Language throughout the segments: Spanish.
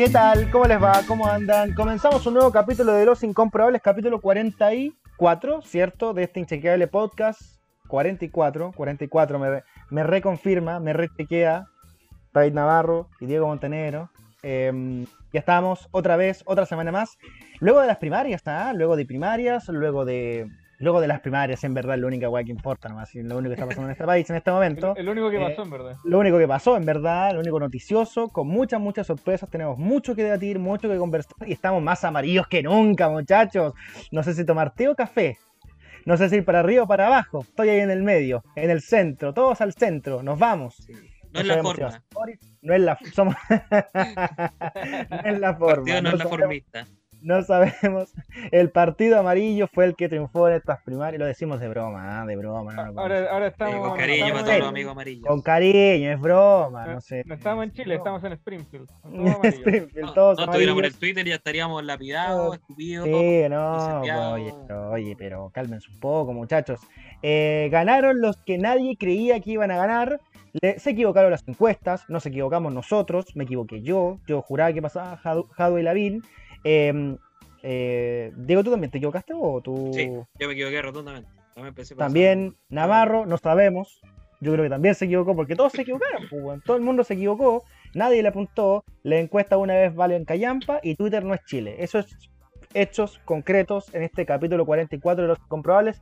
¿Qué tal? ¿Cómo les va? ¿Cómo andan? Comenzamos un nuevo capítulo de Los Incomprobables, capítulo 44, ¿cierto? De este inchequeable podcast. 44, 44, me, me reconfirma, me rechequea David Navarro y Diego Montenegro. Em, ya estamos otra vez, otra semana más. Luego de las primarias, ¿está? Luego de primarias, luego de luego de las primarias, en verdad, lo única weá que importa nomás, lo único que está pasando en este país en este momento. El, el único que Eh, pasó, en verdad. Lo único que pasó, en verdad, lo único noticioso, con muchas, muchas sorpresas, tenemos mucho que debatir, mucho que conversar y estamos más amarillos que nunca, muchachos. No sé si tomar té o café. No sé si ir para arriba o para abajo. Estoy ahí en el medio, en el centro, todos al centro. Nos vamos. Sí. No es la forma. No es la somos no es la forma. partido no no es la sabemos- formista. No sabemos. El partido amarillo fue el que triunfó en estas primarias. Lo decimos de broma, ¿ah? de broma. no. Ahora, ahora Eh, estamos. con cariño estamos para todos los amigos amarillos. Con cariño, es broma, no sé. No estamos en Chile, estamos en Springfield. Todos amarillos. Springfield, No, todos no estuviéramos en el. Twitter ya estaríamos lapidados, escupidos. Sí, no, oye, pero, oye, pero cálmense un poco, muchachos. Eh, ganaron los que nadie creía que iban a ganar. Le- se equivocaron las encuestas, nos equivocamos nosotros, me equivoqué yo, yo juraba que pasaba y Lavín. Eh, eh, Diego, ¿tú también te equivocaste o tú? Sí, yo me equivoqué rotundamente. También pensé por También Navarro, no sabemos. Yo creo que también se equivocó porque todos se equivocaron. pues. Todo el mundo se equivocó, nadie le apuntó. La encuesta una vez vale en Callampa y Twitter no es Chile. Eso es hechos concretos en este capítulo 44 de los comprobables.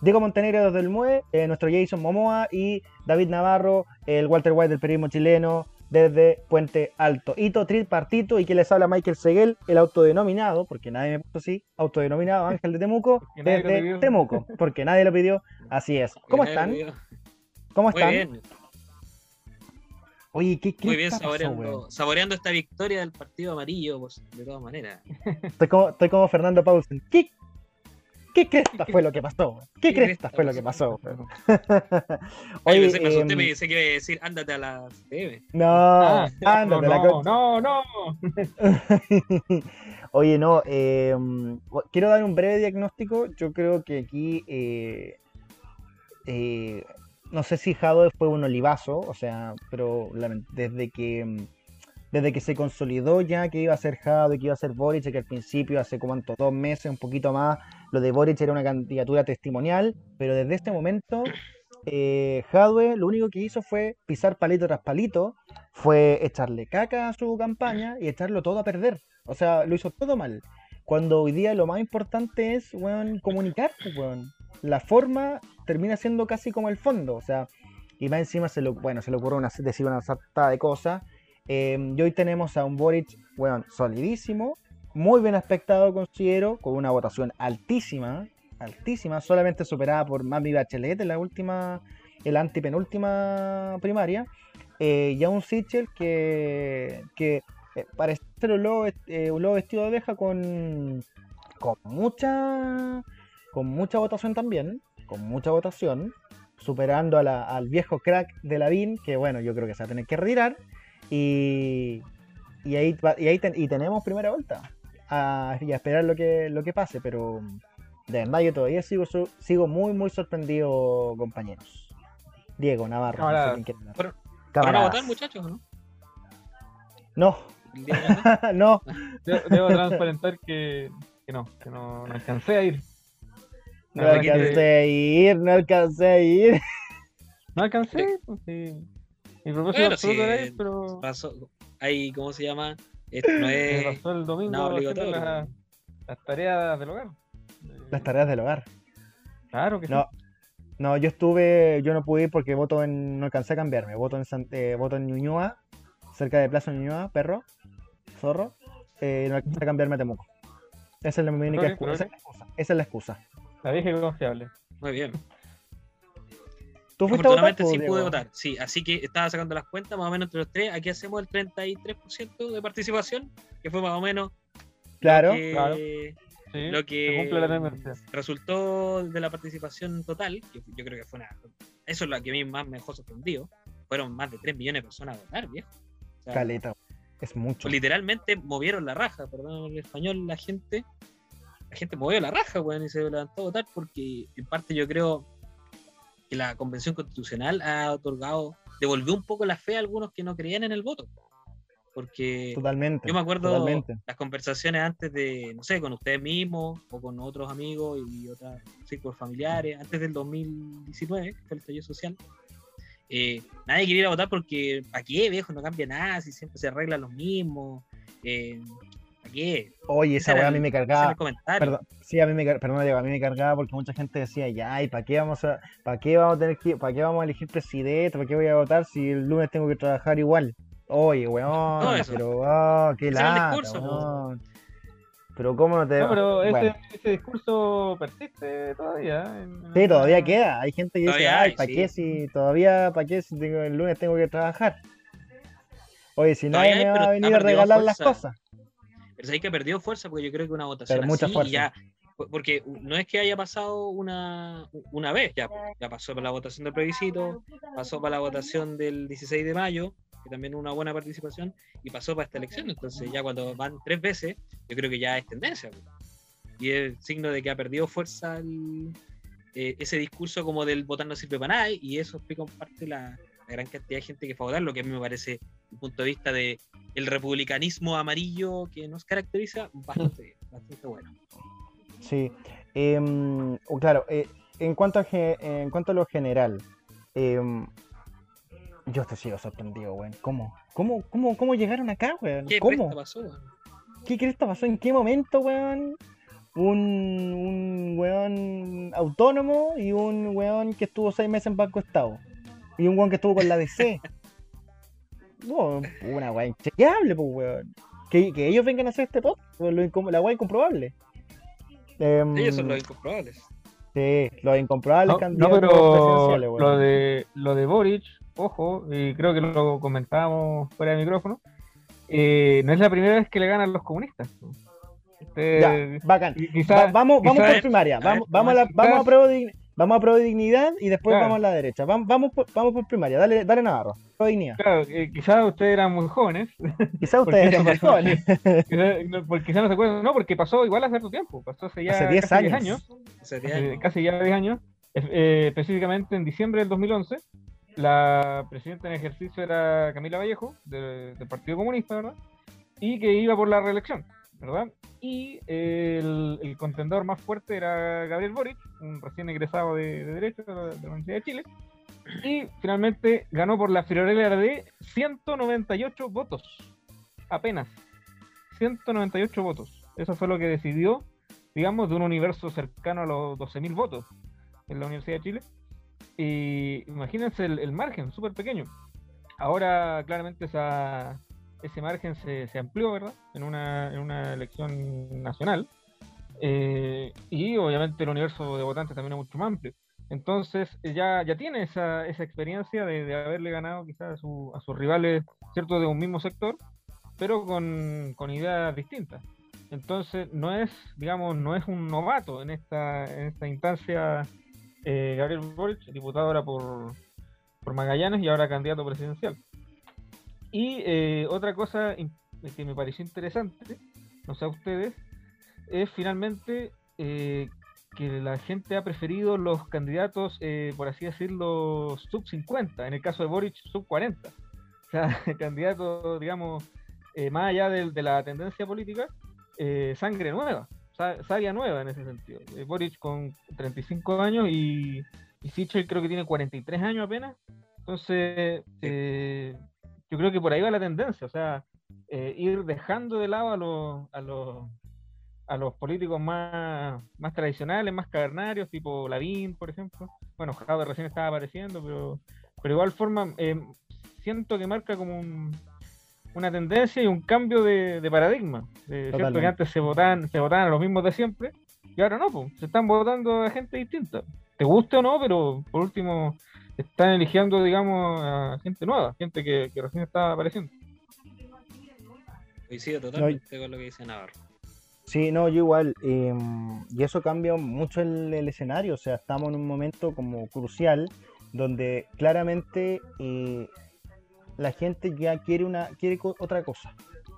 Diego Montenegro desde el MUE, eh, nuestro Jason Momoa y David Navarro, el Walter White del periodismo chileno desde Puente Alto. Hito tripartito y que les habla Michael Seguel, el autodenominado, porque nadie me puso así, autodenominado Ángel de Temuco, Porque nadie lo desde. Temuco, porque nadie lo pidió. Así es. ¿Cómo Muy están? ¿Cómo Muy están? bien, Oye, ¿qué, qué muy bien está pasando, saboreando, saboreando esta victoria del partido amarillo, pues, de todas maneras. Estoy como, estoy como Fernando Paulsen. ¿Qué, qué cresta fue lo que pasó? ¿Qué ¿Qué cresta cresta fue lo que pasó? Oye, Oye, pensé, me asusté, em, me pensé que iba a decir, ándate a la CM. no, Ah, ándate no, la no, no, no. Oye, no, eh, quiero dar un breve diagnóstico. Yo creo que aquí, eh, eh, no sé si Jadwe fue un olivazo, o sea, pero desde que mm, desde que se consolidó ya que iba a ser Jadwe, que iba a ser Boric, que al principio, hace cuánto, dos meses, un poquito más, lo de Boric era una candidatura testimonial, pero desde este momento, eh, lo único que hizo fue pisar palito tras palito, fue echarle caca a su campaña y echarlo todo a perder. O sea, lo hizo todo mal. Cuando hoy día lo más importante es, weón, comunicar, pues, weón. La forma termina siendo casi como el fondo. O sea, y más encima se lo, bueno, se le ocurre una, decir una sarta de cosas. Eh, y hoy tenemos a un Boric, weón, solidísimo, muy bien aspectado, considero, con una votación altísima, altísima, solamente superada por Mami Bachelet en la última, en la antipenúltima primaria. Eh, y a un Sichel que, que eh, parece un lobo, eh, un lobo vestido de oveja con, con mucha con mucha votación también, con mucha votación, superando a la- al viejo crack de Lavín, que bueno, yo creo que se va a tener que retirar. Y, y ahí, y, ahí ten- y tenemos primera vuelta. A, y a esperar lo que, lo que pase, pero de verdad yo todavía sigo, sigo muy, muy sorprendido, compañeros. Diego, Navarro, no sé ¿Van a votar, muchachos, no? No, no, Debo, debo transparentar que, que no, que no, no alcancé a ir. no que- alcancé a ir, no alcancé a ir. No alcancé, pues, sí. Mi propósito Bueno, absoluto sí, era ir, pero Pasó, hay, ¿cómo se llama? Esto no me es... pasó el domingo obligatorio. las, las tareas del hogar. Las tareas del hogar. Claro que sí. No, no, yo estuve, yo no pude ir porque voto en, no alcancé a cambiarme. Voto en, San- eh, voto en Ñuñoa, cerca de Plaza Ñuñoa, perro, zorro. Eh, no alcancé a cambiarme a Temuco. Esa es la única Pero, excusa. Esa pero- es la excusa. Esa es la excusa. La vieja y confiable. Muy bien. ¿Tú fuiste a votar? Afortunadamente po, sí Diego? pude votar, sí. Así que estaba sacando las cuentas, más o menos entre los tres. Aquí hacemos el 33% de participación, que fue más o menos Claro. lo que, claro. Sí, lo que cumple la tendencia. resultó de la participación total. Que yo creo que fue una. Eso es lo que a mí más me dejó sorprendido. Fueron más de 3 millones de personas a votar, viejo. O sea, Caleta. Es mucho. pues, literalmente movieron la raja, perdón el español, la gente. La gente movió la raja, weón, y se levantó a votar porque, en parte, yo creo que la Convención Constitucional ha otorgado, devolvió un poco la fe a algunos que no creían en el voto. Porque Totalmente. yo me acuerdo Totalmente. las conversaciones antes de, no sé, con ustedes mismos o con otros amigos y otros círculos familiares, antes del 2019, que fue el estallido social. eh, nadie quería ir a votar porque, ¿para qué, viejo? No cambia nada, si siempre se arreglan los mismos. Eh, ¿Para qué? Oye, esa weá a mí me cargaba. Perdón, sí, a mí me, perdón, Diego, a mí me cargaba porque mucha gente decía, ya, ¿y para qué vamos a, para qué vamos a tener que, para qué vamos a elegir presidente, para qué voy a votar si el lunes tengo que trabajar igual? Oye, weón, pero, oh, qué lata, discurso, weón. Pero cómo no te... No, pero ese, bueno, ese discurso persiste todavía. en- sí, todavía queda. Hay gente que dice, ay, ¿para sí. qué si todavía, para qué si tengo- el lunes tengo que trabajar? Oye, si nadie me va a venir a regalar las cosas. Pero sabéis que ha perdido fuerza porque yo creo que una votación Pero mucha así y ya porque no es que haya pasado una, una vez, ya, ya pasó para la votación del plebiscito, pasó para la votación del 16 de mayo, que también una buena participación, y pasó para esta elección. Entonces ya cuando van tres veces, yo creo que ya es tendencia. Y es signo de que ha perdido fuerza el- eh, ese discurso como del votar no sirve para nada, y eso explica en parte la, gran cantidad de gente que fue a votar, lo que a mí me parece, desde el punto de vista de el republicanismo amarillo que nos caracteriza, bastante, bastante bueno. Sí, em, o claro, eh, en, cuanto a, en cuanto a lo general, em, yo te sigo sorprendido, weón. ¿Cómo? ¿Cómo, cómo, cómo llegaron acá, weón? ¿Qué ¿Cómo? pasó? weón? ¿Qué crees que pasó? ¿En qué momento, weón? Un, un weón autónomo y un weón que estuvo seis meses en Banco Estado. Y un weón que estuvo con la DC. No, una weá inchequeable, pues, weón. Que, que ellos vengan a hacer este podcast, pues, la weá incomprobable. Em, Ellos son los incomprobables. Sí, los incomprobables No, no, candidatos pero presidenciales, weón. lo de, lo de Boric, ojo, y creo que lo comentábamos fuera de micrófono, eh, no es la primera vez que le ganan los comunistas. Ya, bacán. quizá- Va- vamos, vamos por primaria. a Vamos, ver, vamos, a la, quizás- vamos, a prueba de, vamos a de dignidad y después Claro. vamos a la derecha. Vamos, vamos, por, vamos por primaria. Dale, dale Navarro. De dignidad. Claro, eh, quizás ustedes eran muy jóvenes, Quizás ustedes eran más pasó. jóvenes. quizás no, porque quizás no se acuerdan, no, porque pasó igual hace harto tiempo, pasó hace ya Hace 10 casi 10 años. años, Hace 10 hace años. casi ya 10 años, eh, eh, específicamente en diciembre del 2011, la presidenta en ejercicio era Camila Vallejo, de- del Partido Comunista, ¿verdad? Y que iba por la reelección, ¿verdad? Y el, el contendor más fuerte era Gabriel Boric, un recién egresado de, de Derecho de la, de la Universidad de Chile, y finalmente ganó por la friolera de 198 votos, apenas. 198 votos. Eso fue lo que decidió, digamos, de un universo cercano a los 12.000 votos en la Universidad de Chile. Y imagínense el, el margen, súper pequeño. Ahora claramente esa, ese margen se, se amplió, ¿verdad? En una, en una elección nacional. Eh, y obviamente el universo de votantes también es mucho más amplio. Entonces eh, ya, ya tiene esa, esa experiencia de, de haberle ganado quizás a, su- a sus rivales, ¿cierto? De un mismo sector, pero con, con ideas distintas. Entonces no es, digamos, no es un novato en esta, en esta instancia eh, Gabriel Boric, diputado ahora por, por Magallanes y ahora candidato presidencial. Y eh, otra cosa que me pareció interesante, no sé a ustedes, es finalmente eh, que la gente ha preferido los candidatos, eh, por así decirlo, sub 50, en el caso de Boric, sub 40. O sea, candidato, digamos, eh, más allá de, la tendencia política, sangre nueva, sa- savia nueva en ese sentido. Boric con 35 años y, y Sichel creo que tiene 43 años apenas. Entonces, eh, yo creo que por ahí va la tendencia, o sea, eh, ir dejando de lado a los, a los, a los políticos más, más tradicionales, más cavernarios, tipo Lavín, por ejemplo. Bueno, Jade recién estaba apareciendo, pero, pero igual forma, eh, siento que marca como un- una tendencia y un cambio de, de paradigma. Eh, cierto que antes se votaban, se votaban a los mismos de siempre, y ahora no, pues, se están votando a gente distinta. Te guste o no, pero por último están eligiendo, digamos, a gente nueva, gente que, que recién está apareciendo. Coincido totalmente con lo que dice Navarro. Sí, no, yo igual. em, y eso cambia mucho el, el escenario. O sea, estamos en un momento como crucial donde claramente eh, la gente ya quiere una quiere co- otra cosa.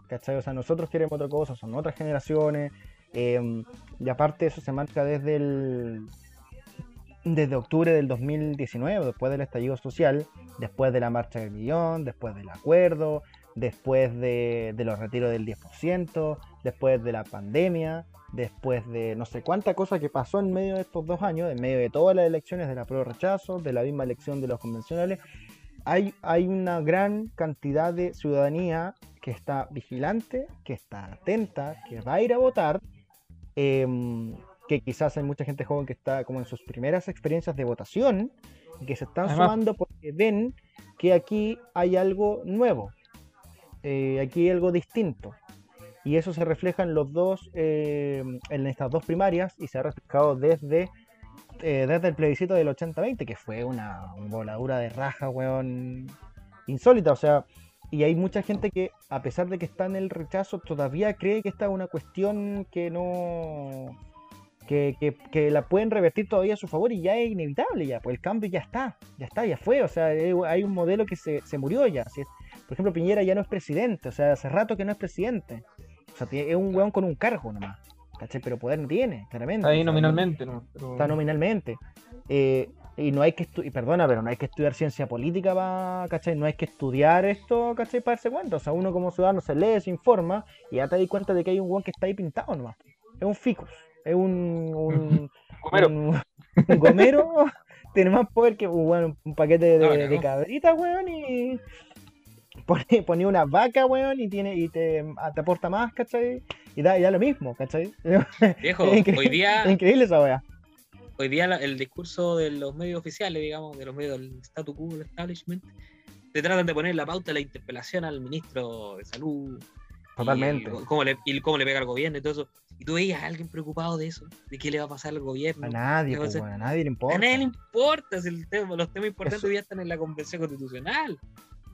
¿Cachai? O sea, nosotros queremos otra cosa, son otras generaciones. em, y aparte eso se marca desde el desde octubre del 2019, después del estallido social, después de la marcha del millón, después del acuerdo, después de, los retiros del 10%, después de la pandemia, después de no sé cuánta cosa que pasó en medio de estos dos años, en medio de todas las elecciones de la pro rechazo, de la misma elección de los convencionales, hay, hay una gran cantidad de ciudadanía que está vigilante, que está atenta, que va a ir a votar, em, que quizás hay mucha gente joven que está como en sus primeras experiencias de votación, y que se están Además- sumando porque ven que aquí hay algo nuevo, eh, aquí hay algo distinto. Y eso se refleja en los dos, eh, en estas dos primarias, y se ha reflejado desde, eh, desde el plebiscito del 80-20, que fue una, voladura de raja, weón, insólita. O sea, y hay mucha gente que, a pesar de que está en el rechazo, todavía cree que esta es una cuestión que no. Que, que- que la pueden revertir todavía a su favor y ya es inevitable ya, pues el cambio ya está, ya está, ya fue, o sea, hay un modelo que se, se murió ya. por ejemplo, Piñera ya no es presidente, o sea, hace rato que no es presidente. O sea, es un weón con un cargo nomás, ¿cachai? Pero poder no tiene, claramente. Ahí o sea, nominalmente, ¿no? Pero- Está nominalmente. Eh, y no hay que estudiar, perdona, pero no hay que estudiar ciencia política para, ¿cachai? No hay que estudiar esto, ¿cachai? Para darse cuenta. O sea, uno como ciudadano se lee, se informa y ya te das cuenta de que hay un weón que está ahí pintado nomás. Es un ficus, es un, un, Gomero. un, un gomero, tiene más poder que un, weón, un paquete de, Ah, de cagó. cabritas, weón, y pone, ponía una vaca, weón, y tiene y te, te aporta más, ¿cachai? Y da, y da lo mismo, ¿cachai? Viejo, hoy día, es increíble esa weá. hoy día la- el discurso de los medios oficiales, digamos, de los medios del statu quo, del establishment, te tratan de poner la pauta de la interpelación al ministro de salud. Totalmente. Y cómo le, y cómo le pega al gobierno y todo eso. Y tú veías a alguien preocupado de eso, de qué le va a pasar al gobierno. A nadie, ¿Qué pues, weón, a nadie le A importa. nadie le importa si el tema, los temas importantes Eso- día están en la convención constitucional.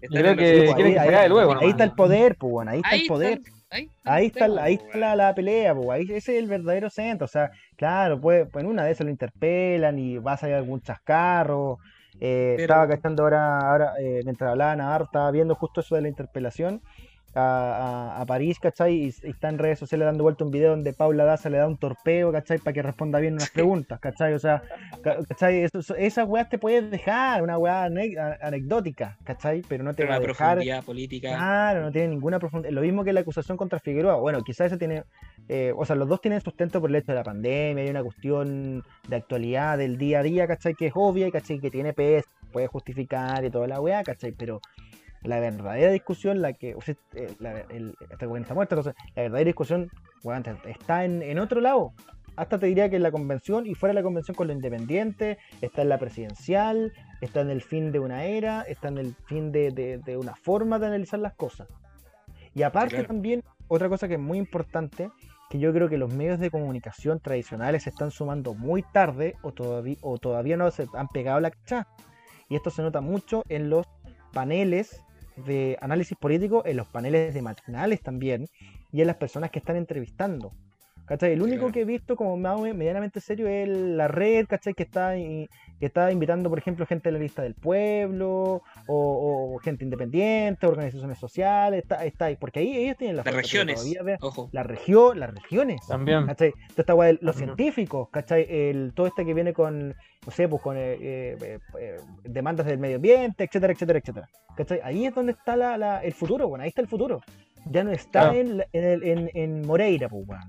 Yo creo que ahí- luego, Ahí está el poder, pues, bueno, ahí está Ahí el poder. está, ahí está, Ahí está, ahí la, la pelea, pues, ahí, ese es el verdadero centro. O sea, claro, pues, pues en una de esas lo interpelan y va a salir algún chascarro. Eh, Pero- Estaba cachando ahora, ahora eh, mientras hablaba Navarro, estaba viendo justo eso de la interpelación a, a- a París, ¿cachai? Y, y está en redes sociales dando vuelta un video donde Paula Daza le da un torpeo, ¿cachai? Para que responda bien unas preguntas, ¿cachai? O sea, ca- ¿cachai? Eso- eso- esas weas te puedes dejar, una wea ane- anecdótica, ¿cachai? Pero no te Pero va a dejar profundidad política. Claro, no tiene ninguna profundidad. Lo mismo que la acusación contra Figueroa. Bueno, quizás ese tiene. eh, o sea, los dos tienen sustento por el hecho de la pandemia. Hay una cuestión de actualidad del día a día, ¿cachai? Que es obvia, ¿cachai? Que tiene peso, puede justificar y toda la weá, ¿cachai? Pero la verdadera discusión, la que. O sea, eh, la, el, weá está muerta, entonces, la verdadera discusión, te- está en, en otro lado. Hasta te diría que en la convención y fuera de la convención con lo independiente, está en la presidencial, está en el fin de una era, está en el fin de, de- de una forma de analizar las cosas. Y aparte claro. también, otra cosa que es muy importante, que yo creo que los medios de comunicación tradicionales se están sumando muy tarde o todavía, o todavía no se han pegado la cacha. Y esto se nota mucho en los paneles de análisis político, en los paneles de matinales también, y en las personas que están entrevistando. ¿Cachai? El único Claro. que he visto como más medianamente serio es la red, ¿cachai? Que está, y- que está invitando, por ejemplo, gente de la lista del pueblo, o, o gente independiente, organizaciones sociales, está, está ahí, porque ahí ellos tienen la Las regiones. todavía ve- Ojo. la región, las regiones. También. ¿Cachai? De los científicos, ¿cachai? El, todo este que viene con, no sé, pues con eh, eh, eh, demandas del medio ambiente, etcétera, etcétera, etcétera. ¿Cachai? Ahí es donde está la, la- el futuro, bueno, ahí está el futuro. Ya no está Claro. en, la- en, el- en, en Moreira, pues, weón.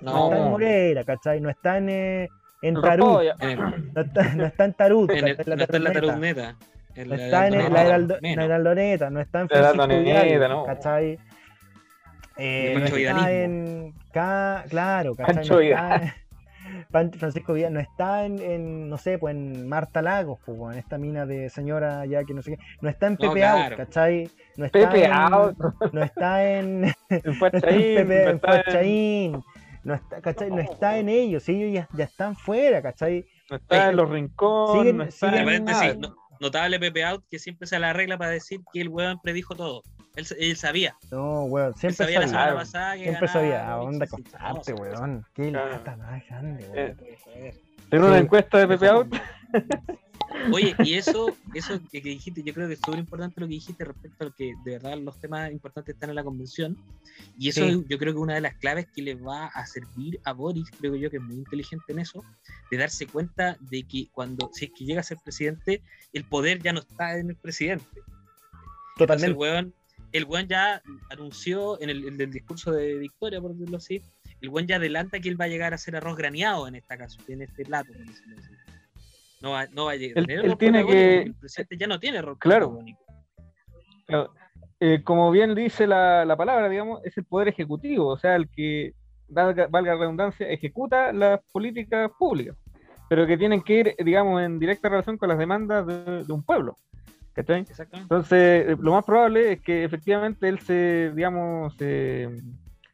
No, No, está en No. Moreira, ¿cachai? No está en, eh, en Tarut. En el- No está, no está en Tarut, en el- ¿cachai? no está en la. En No la está en la Heraldoneta, no está en Francisco Vidal, no. ¿cachai? Eh, El no está Vidalismo. en... Ca- Claro, ¿cachai? No está en- Francisco Vidal no está en, en, no sé, pues en Marta Lagos, pues, en esta mina de señora ya que no sé qué. No está en No, Pepe Out, claro. ¿cachai? No está Pepe en, Out. No está en, En no está en Pepe, no en está en- Fuachaín, no está, ¿cachai? No está en ellos, ellos ya, ya están fuera, ¿cachai? no está en los rincones, Siguen- no está siguen- en nada. no- notable Pepe Out que siempre se la arregla para decir que el weón predijo todo. Él, él sabía. No, weón, Él siempre sabía la sabía. semana pasada que Siempre ganaba sabía a no, sí, weón. Qué Claro. lata más grande, weón. Eh, sí. Tiene una encuesta de Pepe Out. Oye, y eso, eso que, que dijiste, yo creo que es súper importante lo que dijiste respecto a que de verdad los temas importantes están en la convención. Y eso Sí. yo creo que una de las claves que le va a servir a Boris, creo yo que es muy inteligente en eso, de darse cuenta de que cuando, si es que llega a ser presidente, el poder ya no está en el presidente. Entonces el Totalmente. weón el weón ya anunció en el, discurso de Victoria, por decirlo así, el weón ya adelanta que él va a llegar a hacer arroz graneado en esta caso, en este plato, por decirlo así. No va, no va a llegar. Él- tiene que- El presidente ya no tiene arroz Claro. eh, como bien dice la, la palabra, digamos, es el poder ejecutivo, o sea, el que, valga, valga la redundancia, ejecuta las políticas públicas, pero que tienen que ir, digamos, en directa relación con las demandas de, de un pueblo. ¿cachai? Exactamente. Entonces, eh, lo más probable es que efectivamente él se, digamos, se,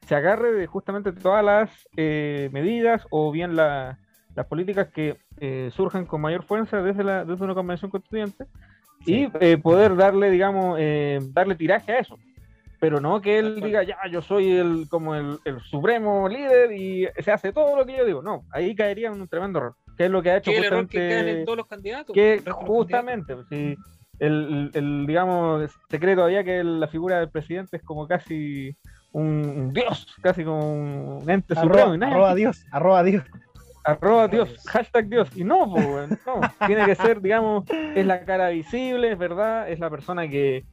se agarre de justamente todas las eh, medidas o bien la- las políticas que eh, surjan con mayor fuerza desde, la, desde una convención constituyente y eh, poder darle, digamos, eh, darle tiraje a eso. Pero no que él diga, ya, yo soy el como el, el supremo líder y se hace todo lo que yo digo. No, ahí caería en un tremendo error. Que es lo que ha hecho Que es el error que justamente quedan en todos los candidatos. que candidatos. justamente, pues, sí, el, el- digamos, se cree todavía que la figura del presidente es como casi un, un dios, casi como un ente supremo. Arroba, y nada, arroba Dios, arroba Dios. Arroba dios, hashtag dios. Y no, pues, no, tiene que ser, digamos, es la cara visible, es verdad, es la persona que,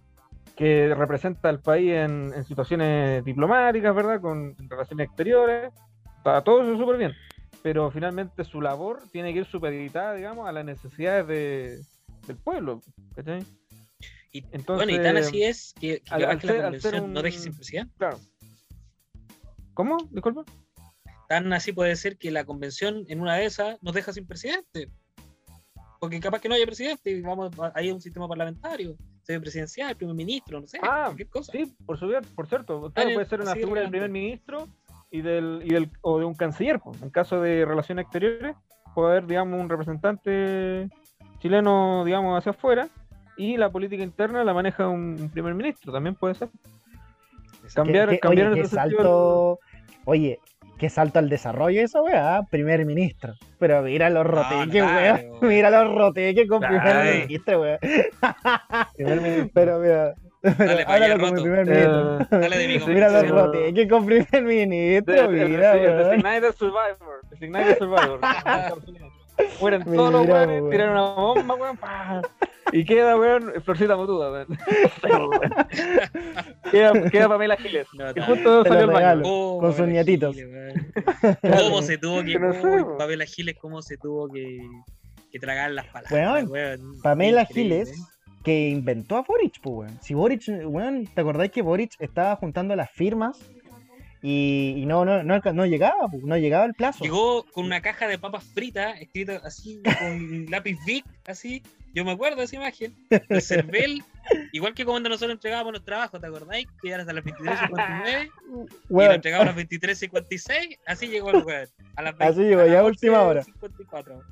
que representa al país en, en situaciones diplomáticas, ¿verdad? Con relaciones exteriores, para todo eso súper bien. Pero finalmente su labor tiene que ir supeditada, digamos, a las necesidades de, del pueblo, ¿cachai? Y, Entonces, bueno, y tan así es que, que al- la ser- ser convención no un- deje sin presidente. Claro. ¿Cómo? Disculpa. Tan así puede ser que la convención en una de esas nos deja sin presidente. Porque capaz que no haya presidente y vamos a un sistema parlamentario, sede presidencial, primer ministro, no sé, Ah, cualquier cosa. Sí, por, su- por cierto, claro, puede ser una figura del primer ministro y del, y del o de un canciller, pues. en caso de relaciones exteriores, puede haber, digamos, un representante chileno, digamos, hacia afuera, y la política interna la maneja un, primer ministro, también puede ser. Cambiar- Qué- qué- cambiar oye, qué sentido salto. Oye, qué salto al desarrollo esa weá, ¿ah? primer ministro. Pero mira los roteques, claro, weón. Mira los roteques con Claro. primer ministro, weón. Primer ministro. Pero mira, Dale háblalo como roto. primer ministro. Eh, Dale de mi Mira los roteques con primer ministro, mira. Designated Survivor. Designated Survivor. Mueren todos los weones, weón. tiran una bomba, weón. Y queda, weón, Florcita Motuda, weón. queda, queda Pamela Giles. No, Que justo salió baño. regalo. Oh, Con sus nietitos. ¿Cómo se tuvo que, Que no sé, uy, po. Pamela Giles, cómo se tuvo que, que tragar las palabras? Weón, weón? Pamela. Giles, que inventó a Boric, pues, weón. Si Boric, weón, ¿te acordás que Boric estaba juntando las firmas y, y no, no, no, no llegaba, no llegaba el plazo? Llegó con una caja de papas fritas escrita así con lápiz Bic, así. Yo me acuerdo de esa imagen. El cervel, igual que cuando nosotros entregábamos los trabajos, ¿te acordáis? Que era hasta las 23.59 y lo Weón, entregamos a las 23.56. Así llegó el weón. A las Así 20 llegó, a ya a última hora. 11:54.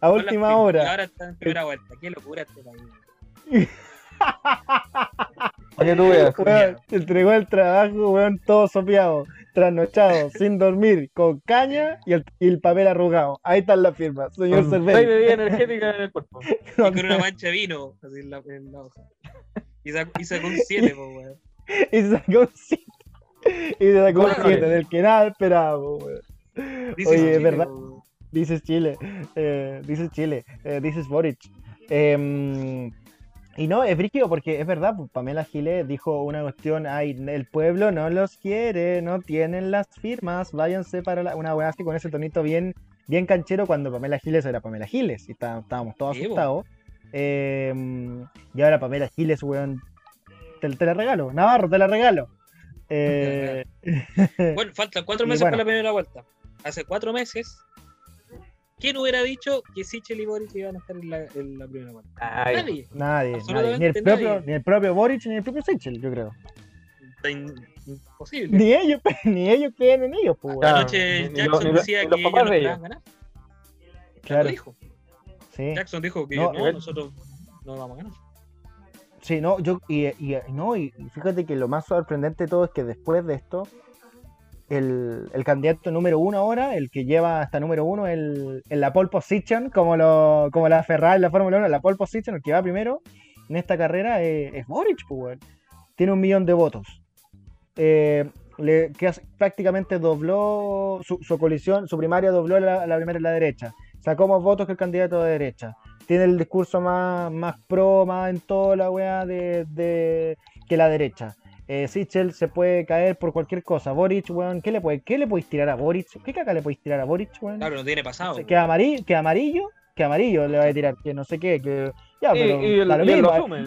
a última firmas. Y hora. ahora está en primera vuelta. Qué locura este país. Para que tú veas. Weón, entregó el trabajo, weón, todo sopeado, trasnochado, sin dormir, con caña y el, y el papel arrugado. Ahí están las firmas, señor Con seis Cervel. bebidas energéticas en el cuerpo. Y con una mancha de vino así en la, en la hoja. Y sacó, y sacó un 7, po, weón. y sacó un 7. Y se sacó un Bueno, 7, del que nada esperábamos, weón. Dice Oye, es Chile, verdad. Dices Chile, eh, dices Chile, eh, dices Boric. Em, y no, es brígido porque es verdad, pues, Pamela Giles dijo una cuestión, ay, el pueblo no los quiere, no tienen las firmas, váyanse para la... una weá así con ese tonito bien, bien canchero cuando Pamela Giles era Pamela Giles y está- estábamos todos po. asustados. Em, y ahora Pamela Giles, weón, te, te la regalo, Navarro, te la regalo. Eh, Bueno, faltan cuatro meses bueno. para la primera vuelta. Hace cuatro meses, ¿quién hubiera dicho que Sichel y Boric iban a estar en la, en la primera vuelta? Nadie. nadie, ni el propio, nadie. ni el propio Boric ni el propio Sichel, yo creo. Imposible. Ni ellos, ni ellos creen en ellos, pues, Anoche ni Jackson ni decía ni que los ellos no esperaban ganar. Claro, lo dijo. sí. Jackson dijo que No, no, nosotros no vamos a ganar. Sí, no, yo, y, y- no, y fíjate que lo más sorprendente de todo es que después de esto, el, el candidato número uno ahora, el que lleva hasta número uno el, en la pole position, como, lo, como la Ferrari en la Fórmula 1, la pole position, el que va primero en esta carrera es, es Boric, pues. Tiene un millón de votos. Eh, le, que prácticamente dobló su, su colisión, su primaria dobló la, la primera en la derecha. Sacó más votos que el candidato de derecha. Tiene el discurso más, más pro, más en toda la weá de, de- que la derecha. Eh, Sichel se puede caer por cualquier cosa. Boric, weón, ¿qué le, puede, ¿qué le podéis tirar a Boric? ¿Qué caca le podéis tirar a Boric, weón? Claro, no tiene pasado. que amarillo, que amarillo, que amarillo le va a tirar, que no sé qué, que ya, Y, pero y el, da lo y mismo, lo asume.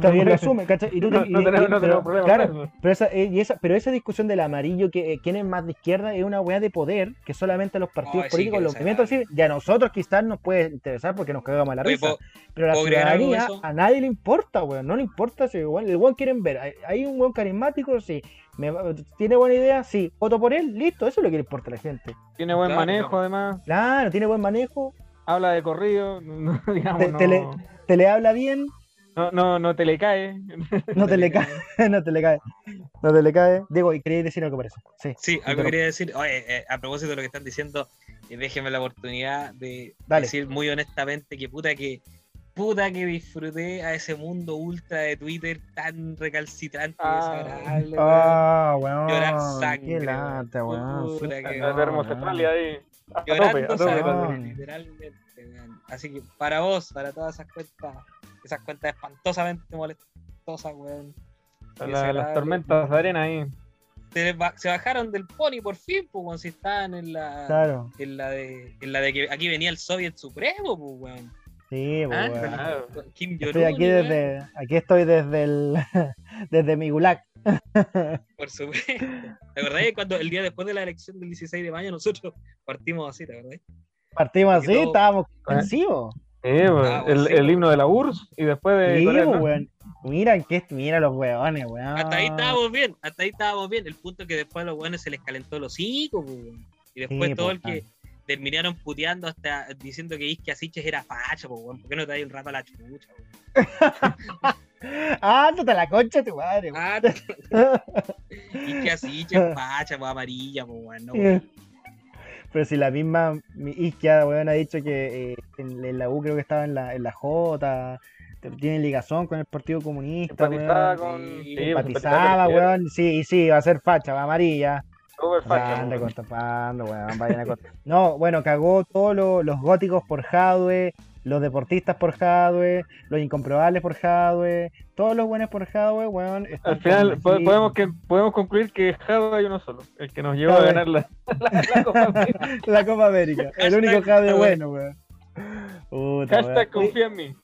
También lo asume, ¿cachai? Y tú te- No, y- no y- tenemos, no pero- problema claro, pero esa, eh, y esa, pero esa discusión del amarillo, que eh, quién es más de izquierda, es una weá de poder que solamente a los partidos sí, políticos, que los movimientos así, y a nosotros quizás nos puede interesar porque nos cagamos a la Oye, risa. ¿puedo- pero la ¿puedo agregar algo de ciudadanía, a nadie le importa, weón. No le importa si igual, el weón quieren ver. Hay, hay un weón carismático, sí. Me va- ¿Tiene buena idea? Sí. Voto por él, listo. Eso es lo que le importa a la gente. Tiene buen Claro, manejo, claro. además. Claro, tiene buen manejo, Habla de corrido. No, digamos, Te- no, te le- te le habla bien, no, no, no te le cae. no te le cae, no te le cae. No te le cae. Diego, ¿y queréis decir algo por eso? Sí. Sí, algo quería decir. Oye, eh, a propósito de lo que están diciendo, eh, déjenme la oportunidad de Dale. decir muy honestamente que puta que puta que disfruté a ese mundo ultra de Twitter tan recalcitrante y Ah. desagradable. Ah, weón. Llorar Qué lata, weón. Puta que- Hermosexual ahí. Tope, Llorando tope. sangre, weón. literalmente, weón. Así que para vos, para todas esas cuentas, esas cuentas espantosamente molestosas, weón. La- las tormentas de arena ahí. Se, se bajaron del pony por fin, pues, weón, si estaban en la. Claro. En la, de, en la de que aquí venía el Soviet Supremo, pues, weón. Sí, Ah, weón. Kim. Estoy aquí desde, aquí estoy desde el, desde mi gulag. Por supuesto. ¿Te acordás que cuando el día después de la elección del 16 de mayo nosotros partimos así, ¿te acordás? Partimos Porque así, todo- estábamos weón, Ah, el, himno de la URSS y después de. Sí, Corea, ¿no? weón. Mira, que, mira los weones, weón. Hasta ahí estábamos bien, hasta ahí estábamos bien. El punto es que después a los buenos se les calentó el hocico, weón. Y después Sí, todo el que terminaron puteando hasta diciendo que Isque Asiches era facho, pues, weón. ¿Por qué no te das un rato a la chucha, weón? Ah, tú te la concha de tu madre, weón. Ah, Isque Asiches facha, pues, amarilla, pues, weón. No, weón. Pero si la misma mi- Isquia, weón, ha dicho que eh, en, en la U creo que estaba en la, en la J, tiene ligazón con el Partido Comunista, Simpatizaba weón. con. Sí, sí, Simpatizaba, weón. Sí, y sí, va a ser facha, va amarilla. Anda weón. contapando, weón, vayan a No, bueno, cagó todos lo- los góticos por Jadwe, los deportistas por Jadwe, los incomprobables por Jadwe, todos los buenos por Jadwe, weón. Al final po- podemos, que, podemos concluir que Jadwe hay uno solo, el que nos llevó a Jadwe. ganar la, la, la Copa América. La Copa América, el único Jadwe. bueno, weón. Puta, Hashtag weón. confía en mí.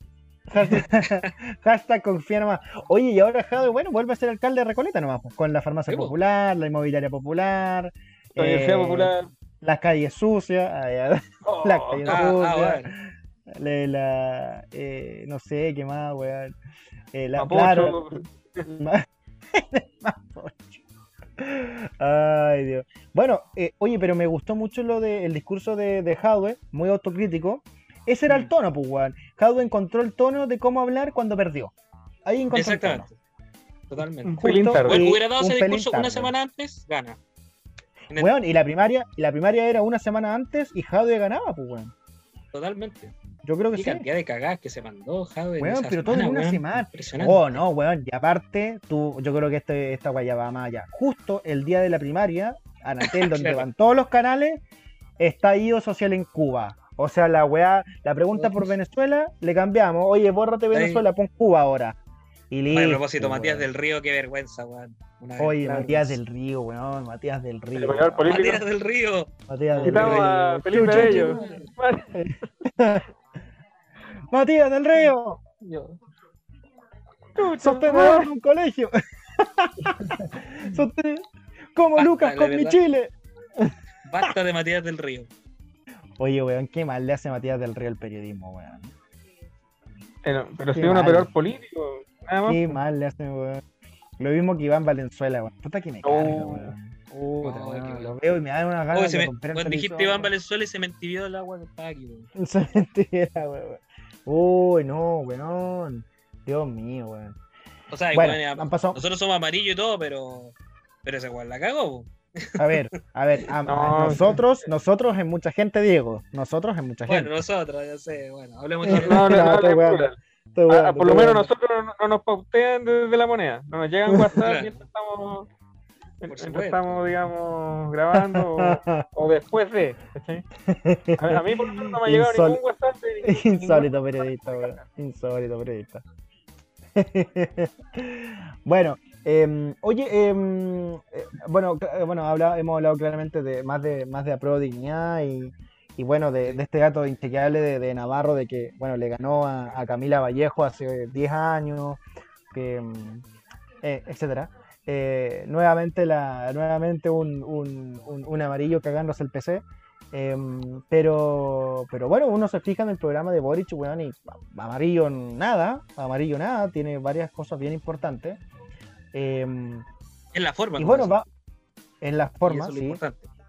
Hashtag, nomás. Oye, y ahora Jadwe, bueno, vuelve a ser alcalde de Recoleta nomás, pues, con la farmacia po. popular, la inmobiliaria popular, La eh, Popular. las calles sucias. Oh, la calle Ah, ah, bueno. la, la- eh, no sé qué más, weón. Eh, la, Mapocho. claro, Mapocho. Ay, Dios. Bueno, eh, oye, pero me gustó mucho lo del discurso de, de Jadwe, muy autocrítico. Ese era el Mm. tono, pues, weón. Jadwe encontró el tono de cómo hablar cuando perdió. Ahí encontró el tono. Exactamente. Totalmente. Un pelín Justo, tarde. Bueno, hubiera dado un ese pelín discurso una semana antes, gana. El- Weón, y la primaria, y la primaria era una semana antes y Jadwe ganaba, pues, weón. Totalmente. Yo creo que Qué sí. cantidad de cagadas que se mandó, Jadwe. en Weón, esa pero todo en una weón. semana. Impresionante. Oh, no, weón. Y aparte, tú, yo creo que este, esta guaya va más allá. Justo el día de la primaria, Anatel, donde Claro. van todos los canales, estallido social en Cuba. O sea, la weá, la pregunta por Venezuela, le cambiamos. Oye, bórrate Venezuela, pon Cuba ahora. Y listo. Oye, a propósito, Matías del Río, qué vergüenza, weón. Oye, Matías del Río, weón. Matías del Río. Matías del Río. Matías del Quitamos Río. a Felipe Bello. Matías del Río. Sostenedor de un colegio. Sosten- Como Basta, Lucas con mi. Chile. Basta de Matías del Río. Oye, weón, qué mal le hace Matías del Río el periodismo, weón. Pero, pero si es un operador político. Nada más. Qué mal le hace, weón. Lo mismo que Iván Valenzuela, weón. Puta que me carga, Oh. weón. Puta, Oh, weón. mal. Lo veo y me da una ganas se de me, el cuando dijiste Iván weón. Valenzuela y se me entibió el agua que estaba aquí, weón. Eso es mentira, weón. Uy, no, weón. Dios mío, weón. O sea, Bueno, igual, han pasado. nosotros somos amarillos y todo, pero. Pero ese weón la cagó, po. A ver, a ver, a- a No, nosotros, nosotros en mucha gente, Diego. Nosotros en mucha Bueno, gente. nosotros, ya sé, bueno, hablemos No, de No, no, Ah, por lo menos nosotros no, no nos pautean desde la moneda. No nos llegan WhatsApp Claro. mientras estamos, mientras estamos, digamos, grabando o, o después de. A, a mí por lo menos no me ha llegado Insol- ningún WhatsApp de ningún- Insólito periodista, weón. Insólito periodista. bueno, Em, oye, em, eh, bueno, eh, bueno hemos hablado claramente de más de más de Apro Dignidad y, bueno, de, este dato inchequeable de, Navarro de que, bueno, le ganó a, Camila Vallejo hace 10 años, que, em, eh, etcétera. Nuevamente la, nuevamente un, un, un- un amarillo cagándose el PC. Pero, pero bueno, uno se fija en el programa de Boric, weón, y amarillo nada, amarillo nada, tiene varias cosas bien importantes. Em, Es la forma. y bueno, va en es lo sí.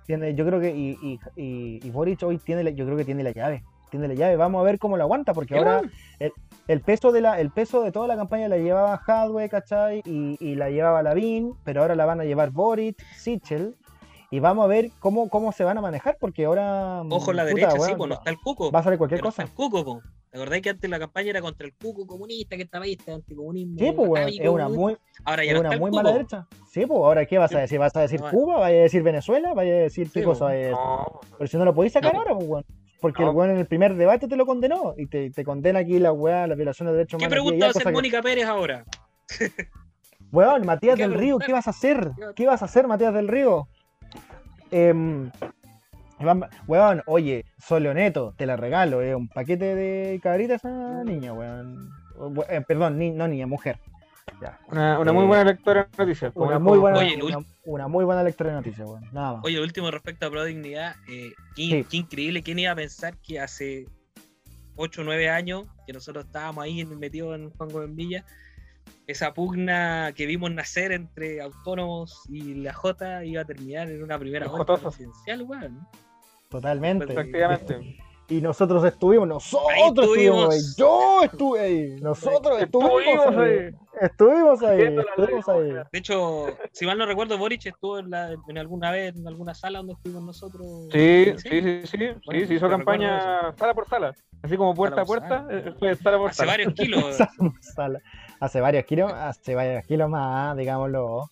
Tiene, yo creo que y, y, y, y Boric hoy tiene, la- yo creo que tiene la llave, tiene la llave. Vamos a ver cómo lo aguanta, porque ahora el, el peso de la, el peso de toda la campaña la llevaba Hadwe, ¿cachai? Y, y la llevaba Lavín, pero ahora la van a llevar Boric, Sichel, y vamos a ver cómo, cómo se van a manejar, porque ahora Ojo en la puta, derecha, sí, weón, pues no está el cuco. va a salir cualquier cosa. está el cuco, po. ¿Te acordás que antes la campaña era contra el cuco comunista, que estaba ahí, este anticomunismo? Sí, pues, atávico, es una muy, Ahora ya es no una muy mala derecha. Sí, pues, ahora ¿qué vas a decir? ¿Vas a decir No, Cuba? ¿Vas a decir Venezuela? ¿Vas a decir qué Sí, cosa? pues. vas a decir? No, Pero si no lo podéis sacar ahora, pues, weón. Porque el weón en el primer debate te lo condenó y te, te condena aquí la weá, la violación de derechos ¿Qué humanos. y pregunta va a hacer que- Mónica Pérez ahora? Weón, Matías ¿Qué del Río? ¿qué vas a hacer? ¿Qué va- ¿Qué vas a hacer, Matías del Río? Em, vam- weón, oye, soy Leoneto, te la regalo, es un paquete de cabritas a niña, weón. Eh, perdón, ni- no niña, mujer. Ya. una, una muy Eh, buena lectora de noticias. Una muy buena, Oye, el una, una muy buena lectura de noticias, weón. Nada más. Oye, lo último respecto a Pro Dignidad, eh, qué, Sí. qué increíble, ¿quién iba a pensar que hace 8 o 9 años que nosotros estábamos ahí metidos en Juan Gómez Villa, esa pugna que vimos nacer entre autónomos y la J iba a terminar en una primera vuelta presidencial, weón. Totalmente. Efectivamente. Y nosotros estuvimos, nosotros Ahí estuvimos estuvimos. ahí. Yo estuve ahí. Nosotros estuvimos, Estuvimos ahí. ahí. Estuvimos ahí. Estuvimos ahí. De hecho, si mal no recuerdo, Boric estuvo en, la- en alguna vez en alguna sala donde estuvimos nosotros. Sí, sí, sí, sí, sí, Bueno, sí, hizo campaña sala por sala, así como puerta a puerta, sala. eh, fue sala por Hace sala. varios kilos. Sala. Hace varios kilos, hace varios kilos más, digámoslo.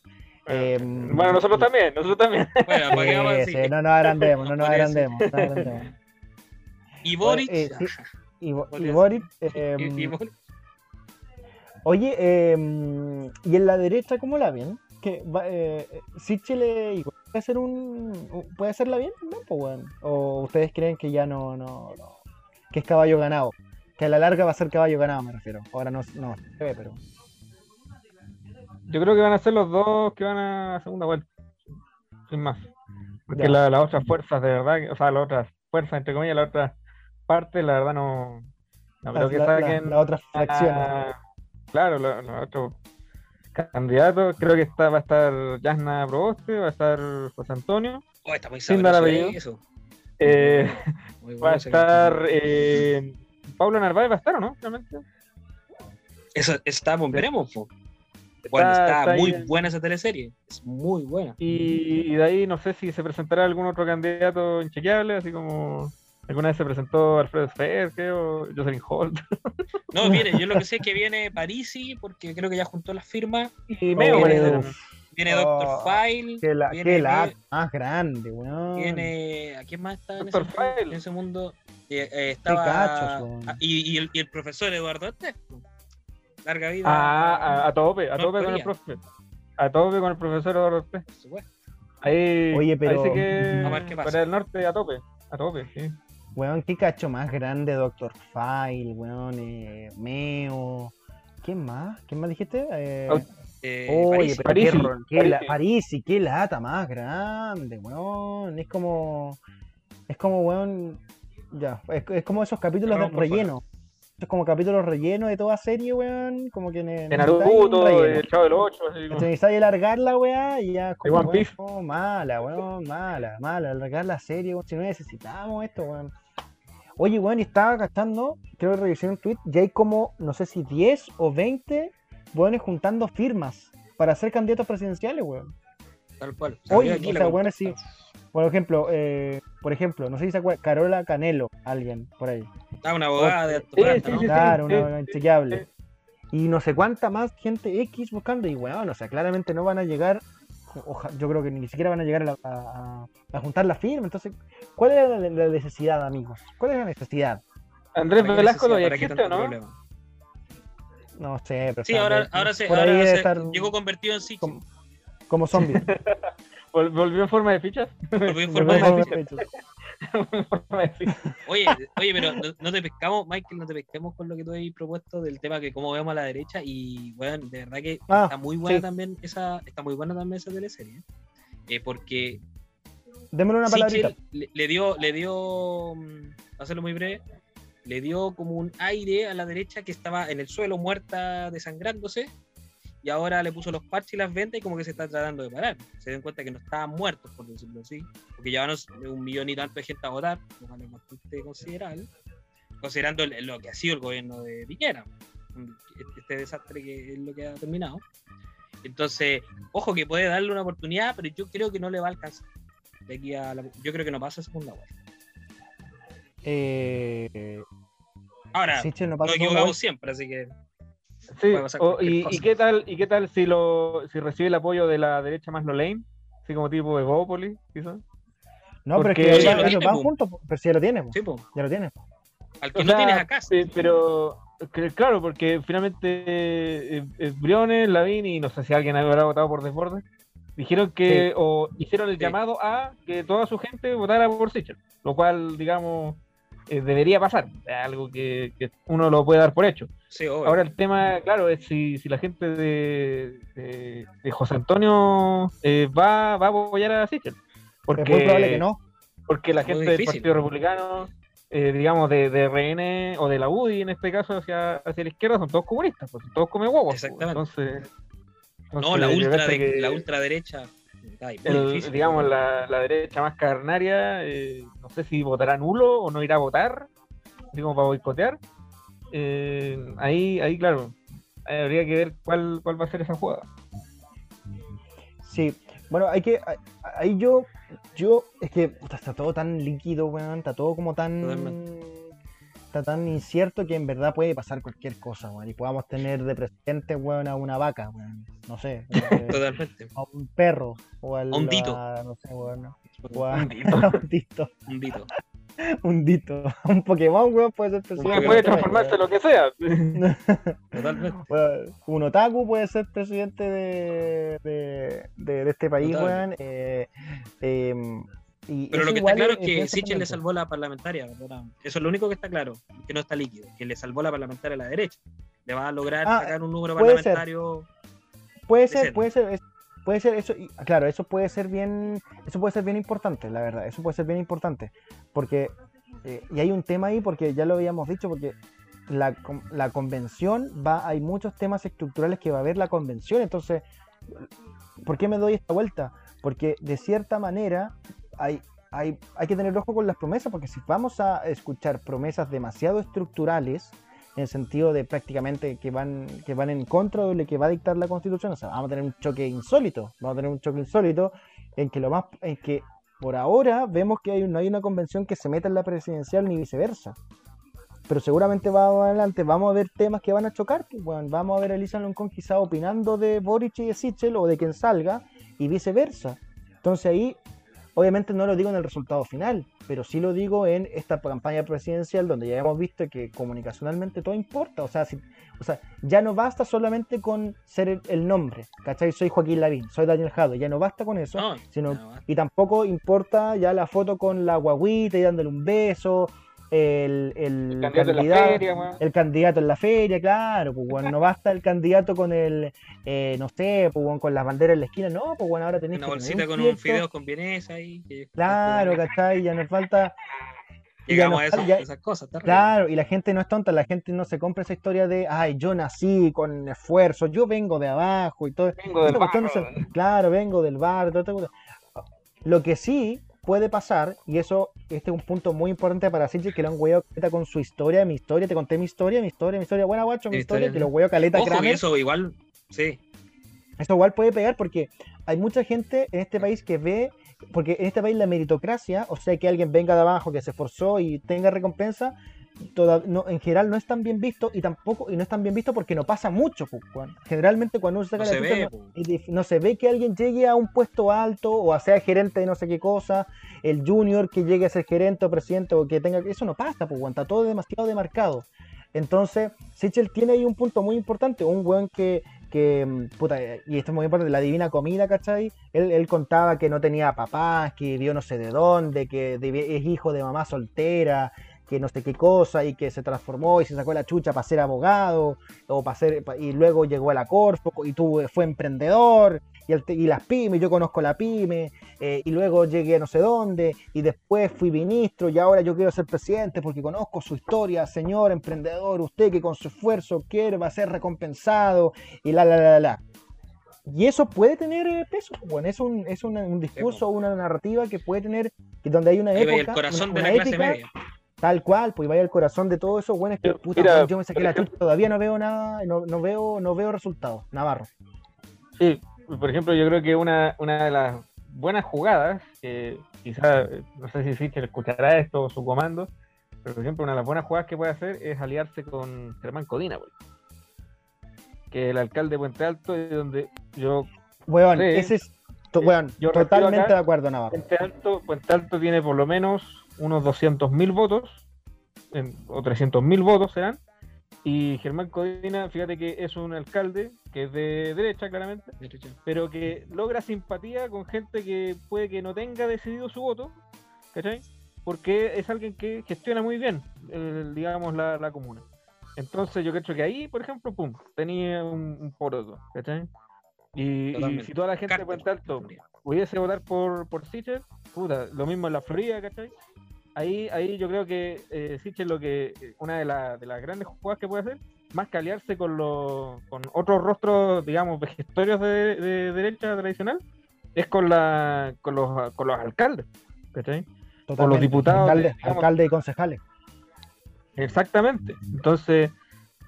Eh, Bueno, nosotros también, nosotros también. Bueno, ¿para qué vamos a decir? no nos agrandemos, no nos agrandemos. no agrandemos. Y Boric. eh, sí. Y, Bo- y Boric, ser. eh, y- y Boric- oye, eh, y en la derecha, ¿cómo la ven? Que va, eh, eh, igual puede ser un, un- puede hacerla bien, ¿no? Pues, bueno. O ustedes creen que ya no, no, no, que es caballo ganado, que a la larga va a ser caballo ganado, me refiero. Ahora no, no se ve, pero Yo creo que van a ser los dos que van a segunda vuelta, sin más. Porque la- las otras fuerzas, de verdad, o sea, las otras fuerzas, entre comillas, las otras partes, la verdad no, no creo las que la, la- saquen. las otras fracciones. Ah, claro, lo- los otros candidatos, creo que está, va a estar Yasna Proboste, va a estar José Antonio, Oh, está muy Sin dar eso. eh, Muy bueno va a estar eh, Pablo Narváez, va a estar o no, realmente. Eso estamos, veremos. po. Bueno, Está- está, está ahí muy en- buena esa teleserie. Es muy buena. Y, y de ahí no sé si se presentará algún otro candidato inchequeable, así como alguna vez se presentó Alfredo Sfer, creo, Jocelyn Holt. No, viene, yo lo que sé es que viene Parisi, porque creo que ya juntó las firmas. Y Oh, también. Viene Oh, Doctor File. Que la, viene, que la Me- más grande, weón. viene- ¿A quién más está en ese. File. en ese mundo? Eh, eh, estaba. ah, y, y el, y el profesor Eduardo Estes. Larga vida. Ah, a, a tope, a tope con el profe. A tope con el profesor Eduardo por supuesto. Ahí, Oye, pero- ahí sí que Vamos a ver qué pasa. para el norte a tope, a tope, sí. Weón, qué cacho más grande, Doctor File, weón, eh, Meo. ¿Quién más? ¿Quién más dijiste? Eh, Eh, oye, Parisi. pero Parisi, qué, la- Parisi. Parisi, qué lata más grande, weón. Es como. Es como, weón. Ya, es, es como esos capítulos No, de muy relleno. Es como capítulos rellenos de toda serie, weón. Como que ne- De Naruto, el Chavo del 8, así como. Necesitáis alargar la weá y ya como, One weón, Piece. no, mala, weón, mala, mala, alargar la serie, weón, si no necesitamos esto, weón. Oye, weón, y estaba gastando, creo que revisé un tweet, ya hay como, no sé si 10 o 20 weones juntando firmas para ser candidatos presidenciales, weón. Tal cual. Oye, Aquí o sea, bueno, sí. Por ejemplo, eh, por ejemplo, no sé si se acuerdan, Carola Canelo, alguien por ahí. Ah, una abogada de alto Sí, rango, sí, ¿no? sí, Claro, sí. una inchequeable. Y no sé cuánta más gente X buscando, y weón, o sea, claramente no van a llegar, oja- yo creo que ni siquiera van a llegar a, la- a- juntar la firma. Entonces, ¿cuál era la, la necesidad, amigos? ¿Cuál es la necesidad? Andrés ¿Para qué Velasco qué existe no? problema? No sé, pero Sí, ahora, ahora, se, ahora se- estar llegó convertido en como, como zombie. Vol- ¿Volvió en forma de fichas? Volvió en Volvió forma de fichas. Oye, oye, pero no, no te pescamos, Michael, no te pesquemos con lo que tú has propuesto del tema que cómo vemos a la derecha y bueno, de verdad que Ah, está muy buena sí. también esa, está muy buena también esa teleserie. Eh, porque Démosle una palabrita. Le, le dio, le dio, mm, hacerlo muy breve, le dio como un aire a la derecha que estaba en el suelo muerta, desangrándose, y ahora le puso los parches y las ventas y como que se está tratando de parar. Se den cuenta que no estaban muertos, por decirlo así, porque llevaron un millón y tanto de gente a votar, lo cual es bastante considerable, considerando lo que ha sido el gobierno de Piñera, este desastre que es lo que ha terminado. Entonces, ojo que puede darle una oportunidad, pero yo creo que no le va a alcanzar. De aquí a la- yo creo que no pasa a segunda vuelta. Eh, Ahora, Sichel no nos equivocamos siempre, así que Sí, o- y, qué tal, ¿y qué tal si lo si recibe el apoyo de la derecha más lo lame? Así como tipo Evópolis, quizás. No, pero es Porque- que ellos van juntos, pero si ya lo tiene, po. sí, ya lo tiene. al que O no sea, tienes acá. sí, pero claro, porque finalmente eh, eh, Briones, Lavín y no sé si alguien habrá votado por desborde, dijeron que, o hicieron el Sí. llamado a que toda su gente votara por Sichel, lo cual, digamos, eh, debería pasar, algo que, que uno lo puede dar por hecho. Sí. Ahora el tema, claro, es si, si la gente de, de, de José Antonio eh, va, va a apoyar a Sichel. Porque, Es muy probable que no. porque la gente del. Partido Republicano, eh, digamos, de, de RN o de la UDI en este caso hacia, hacia la izquierda, son todos comunistas, pues, son todos come huevos. pues. Exactamente. Entonces, no, la ultra, de, que la ultraderecha. El- digamos, la, la derecha más carnaria, eh, no sé si votará nulo o no irá a votar, así como para boicotear. Eh, ahí, ahí, claro, habría que ver cuál, cuál va a ser esa jugada. Sí, bueno, hay que. Ahí yo. Yo. Es que está todo tan líquido, weón. Está todo como tan. Totalmente. Está tan incierto que en verdad puede pasar cualquier cosa, weón. Y podamos tener de presidente, weón, a una vaca, weón. No sé. eh, Totalmente. a un perro. O al, A un dito. a- no sé, weón. O a, Un dito. a un dito. Un dito. Un dito. Un Pokémon, weón, puede ser presidente. Puede, puede transformarse en lo que sea. Totalmente. Weón, un otaku puede ser presidente de, de, de- de este país, weón. eh, em, y Pero lo que está claro es que Sichel le salvó la parlamentaria. ¿verdad? Eso es lo único que está claro, que no está líquido, que le salvó la parlamentaria a la derecha. Le va a lograr Ah, sacar un número puede parlamentario. Puede Puede ser, ser. puede ser, es- puede ser eso, y, claro, eso puede ser bien, eso puede ser bien importante, la verdad, eso puede ser bien importante, porque, eh, y hay un tema ahí, porque ya lo habíamos dicho, porque la, la convención va, hay muchos temas estructurales que va a ver la convención, entonces, ¿por qué me doy esta vuelta? Porque de cierta manera hay, hay, hay que tener ojo con las promesas, porque si vamos a escuchar promesas demasiado estructurales, en el sentido de prácticamente que van, que van en contra de lo que va a dictar la constitución, o sea, vamos a tener un choque insólito, vamos a tener un choque insólito en que lo más, en que por ahora vemos que hay, no hay una convención que se meta en la presidencial ni viceversa. Pero seguramente va adelante, vamos a ver temas que van a chocar, pues, weón. vamos a ver a Elisa Loncón quizá opinando de Boric y de Sichel o de quien salga y viceversa. Entonces ahí, obviamente no lo digo en el resultado final, pero sí lo digo en esta campaña presidencial donde ya hemos visto que comunicacionalmente todo importa. O sea, si- o sea ya no basta solamente con ser el, el nombre, ¿cachai? Soy Joaquín Lavín, soy Daniel Jado, ya no basta con eso. No, sino- no, Y tampoco importa ya la foto con la guaguita y dándole un beso, el, el El candidato en la candidato- feria, el candidato en la feria, claro, pues bueno, no basta el candidato con el, eh, no sé, pues bueno, con las banderas en la esquina, no, pues bueno, ahora tenés una que tener bolsita un con un fideo con vienesa ahí. que- Claro, ¿cachai? Ya nos falta, y ya Llegamos nos a eso- fal- ya- esas cosas. claro, y la gente no es tonta, la gente no se compra esa historia de, ay, yo nací con esfuerzo, yo vengo de abajo y todo. Vengo del no barro. se- claro, vengo del bar, todo, todo. Lo que sí puede pasar, y eso, este es un punto muy importante para Sichel, que lo han hueado caleta con su historia, mi historia, te conté mi historia, mi historia, mi historia, buena guacho, mi historia, historia, que lo huevo caleta Ojo, que eso igual, sí. Eso igual puede pegar porque hay mucha gente en este país que ve, porque en este país la meritocracia, o sea, que alguien venga de abajo, que se esforzó y tenga recompensa, toda- no, en general no es tan bien visto y tampoco, y no es tan bien visto porque no pasa mucho. pues, Juan. Generalmente cuando uno saca No la se ve, no- se ve que alguien llegue a un puesto alto o a sea gerente de no sé qué cosa, el junior que llegue a ser gerente o presidente o que tenga eso no pasa, pues está todo demasiado demarcado. Entonces, Sichel tiene ahí un punto muy importante, un weón que, que mm, puta, y esto es muy importante, la divina comida, ¿cachai? Él, él contaba que no tenía papás, que vivió no sé de dónde, que es hijo de mamá soltera, que no sé qué cosa, y que se transformó y se sacó la chucha para ser abogado, o para ser, y luego llegó a la Corfo, y tuvo, fue emprendedor, y, el y las pymes, yo conozco la pyme, eh, y luego llegué a no sé dónde, y después fui ministro, y ahora yo quiero ser presidente porque conozco su historia, señor emprendedor, usted que con su esfuerzo quiere, va a ser recompensado, y la, la, la, la, la. Y eso puede tener eh, peso, bueno, es un, es un, un discurso, una narrativa que puede tener, que donde hay una época, el corazón una, de la una clase media. Tal cual, pues vaya al corazón de todo eso, bueno, es que puta, mira, yo me saqué la ejemplo- chucha, todavía no veo nada, no, no veo, no veo resultados, Navarro. Sí, por ejemplo, yo creo que una, una de las buenas jugadas, que quizá, eh, no sé si Fischer escuchará esto o su comando, pero por ejemplo, una de las buenas jugadas que puede hacer es aliarse con Germán Codina, que es el alcalde de Puente Alto, y donde yo, Weón, Sí. ese es, weón, Yo totalmente acá. de acuerdo, Navarro. Puente Alto, Puente Alto tiene por lo menos unos 200.000 votos, en- o 300.000 votos serán, y Germán Codina, fíjate que es un alcalde que es de derecha, claramente, Derecha. pero que logra simpatía con gente que puede que no tenga decidido su voto, ¿cachai? Porque es alguien que gestiona muy bien, digamos, la, la comuna. Entonces yo creo que ahí, por ejemplo, pum, tenía un, un poroto, ¿cachai? Y, si toda la gente Alto Florida. pudiese votar por, por Sichel, puta, lo mismo en la Florida, ¿cachai? Ahí, ahí yo creo que eh, lo que, una de, la- de las grandes jugadas que puede hacer, más que aliarse con los, con otros rostros, digamos, vejestorios de, de derecha tradicional, es con la, con los, con los alcaldes, ¿cachai? Totalmente. diputados, Alcalde, digamos. alcalde y concejales. Exactamente. Entonces,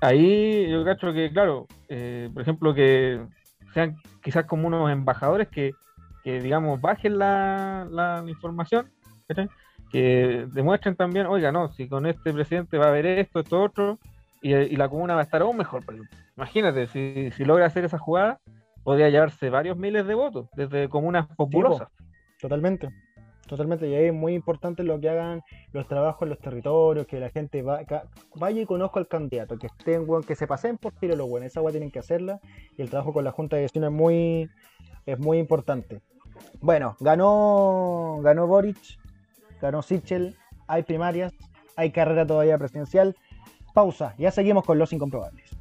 ahí yo cacho que, claro, eh, por ejemplo, que sean quizás como unos embajadores que, que digamos, bajen la, la información, ¿cachai? Que demuestren también, oiga, no, si con este presidente va a haber esto, esto, otro, y, y la comuna va a estar aún mejor. Imagínate, si, si logra hacer esa jugada, podría llevarse varios miles de votos desde comunas populosas. Totalmente. Totalmente. Y ahí es muy importante lo que hagan los trabajos en los territorios, que la gente va, ca- vaya y conozca al candidato, que estén, weón, que se pasen por tiro lo bueno. Esa weá tienen que hacerla. Y el trabajo con la Junta de Gestión es muy, es muy importante. Bueno, ganó, ganó Boric, ganó Sichel, hay primarias, hay carrera todavía presidencial. Pausa, ya seguimos con los incomprobables.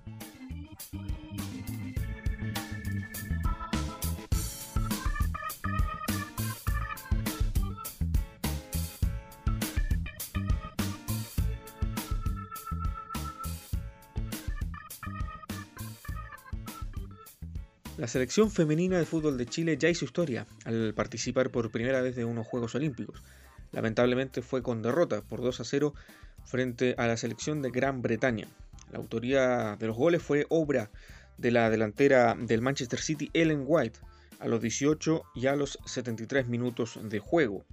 La selección femenina de fútbol de Chile ya hizo historia al participar por primera vez de unos Juegos Olímpicos. Lamentablemente fue con derrota por 2 a 0 frente a la selección de Gran Bretaña. La autoría de los goles fue obra de la delantera del Manchester City, Ellen White, a los 18 y a los 73 minutos de juego.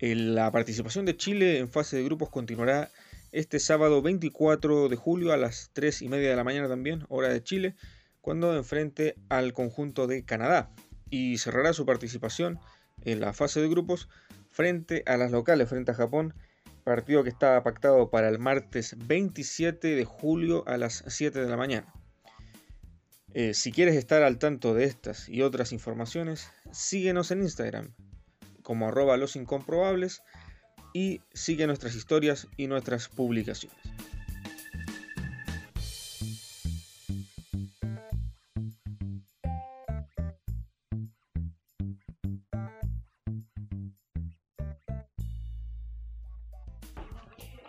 La participación de Chile en fase de grupos continuará este sábado 24 de julio a las 3 y media de la mañana también, hora de Chile, cuando enfrente al conjunto de Canadá y cerrará su participación en la fase de grupos frente a las locales, frente a Japón, partido que estaba pactado para el martes 27 de julio a las 7 de la mañana. Eh, si quieres estar al tanto de estas y otras informaciones, síguenos en Instagram como arroba los incomprobables y sigue nuestras historias y nuestras publicaciones.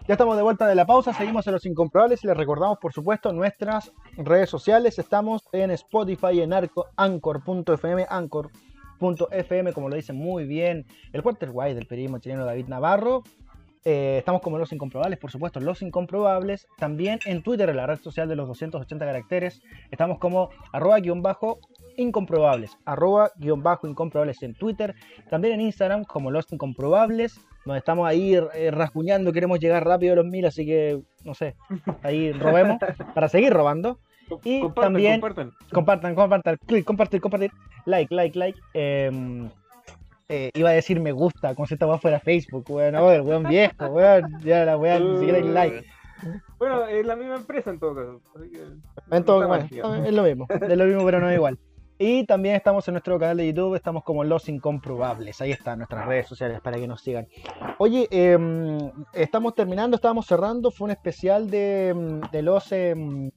Ya estamos de vuelta de la pausa, seguimos en los incomprobables y les recordamos, por supuesto, nuestras redes sociales. Estamos en Spotify, en Anchor.fm, Anchor.fm, como lo dice muy bien el quarter white del periodismo chileno David Navarro. Eh, estamos como Los Incomprobables, por supuesto, Los Incomprobables. También en Twitter, en la red social de los 280 caracteres, estamos como arroba guion bajo incomprobables, arroba guion bajo incomprobables en Twitter. También en Instagram como Los Incomprobables. Nos estamos ahí eh, rasguñando, queremos llegar rápido a los mil, así que, no sé, ahí robemos para seguir robando. Y Compartan, también- compartan. Compartan, compartan, clic, compartir, compartir, like, like, like. Eh, eh, iba a decir me gusta, como si esta weá fuera Facebook, weón. No, el weón viejo, weón. Ya la weá ni siquiera hay like. Bueno, es la misma empresa en todo caso. que En todo, no bueno, es lo mismo, es lo mismo, pero no es igual. Y también estamos en nuestro canal de YouTube, estamos como Los Incomprobables. Ahí están nuestras redes sociales para que nos sigan. Oye, em, estamos terminando, estábamos cerrando. Fue un especial de, em, de los em,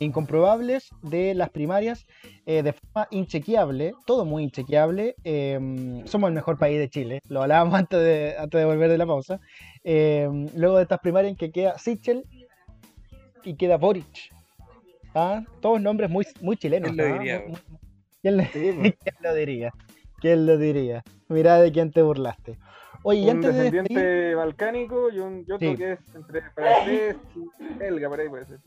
incomprobables de las primarias eh, de forma inchequeable, todo muy inchequeable. Somos el mejor país de Chile, lo hablábamos antes de, antes de volver de la pausa. Luego de estas primarias en que queda Sichel y queda Boric. Ah, todos nombres muy, muy chilenos. ¿Quién lo ¿ah? diría, muy- ¿Quién, le- Sí, pues. quién lo diría? ¿Quién lo diría? Mira de quién te burlaste. Oye, un antes de descendiente despedir, balcánico y, un, y otro Sí. que es entre francés y belga, por ahí puede ser.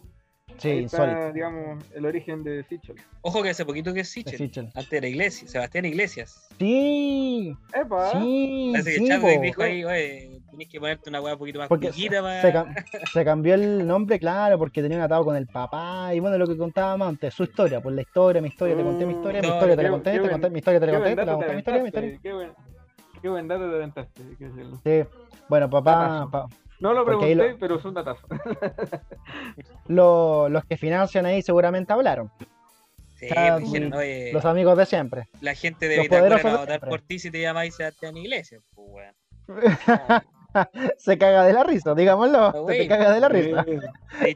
sí, ahí está, insólito. digamos, el origen de Sichel. Ojo que hace poquito que es de Sichel. Sichel. Antes era Iglesias, Sebastián Iglesias. Sí, ¡Epa! sí, Parece que sí, Chadwick dijo ahí, oye, tenés que ponerte una hueá un poquito más Porque para... se, cam- se cambió el nombre, claro, porque tenía un atado con el papá. Y bueno, lo que contábamos antes, su historia, pues la historia, mi historia, te conté mi historia, mi Mm, historia te la conté, te buen- conté, mi historia te la conté, te la conté, mi historia, mi historia. qué buen, qué buen dato te aventaste. Sí. Bueno, papá, pa- No lo pregunté, lo- pero es un datazo. lo- los que financian ahí seguramente hablaron. Sí, pues, dijeron, sí. oye, Los amigos de siempre. la gente de poderosos va a votar por ti si te llamáis Sebastián Iglesias. Pues, weón. Se caga de la risa, digámoslo. Ah, Se te güey. caga de la risa.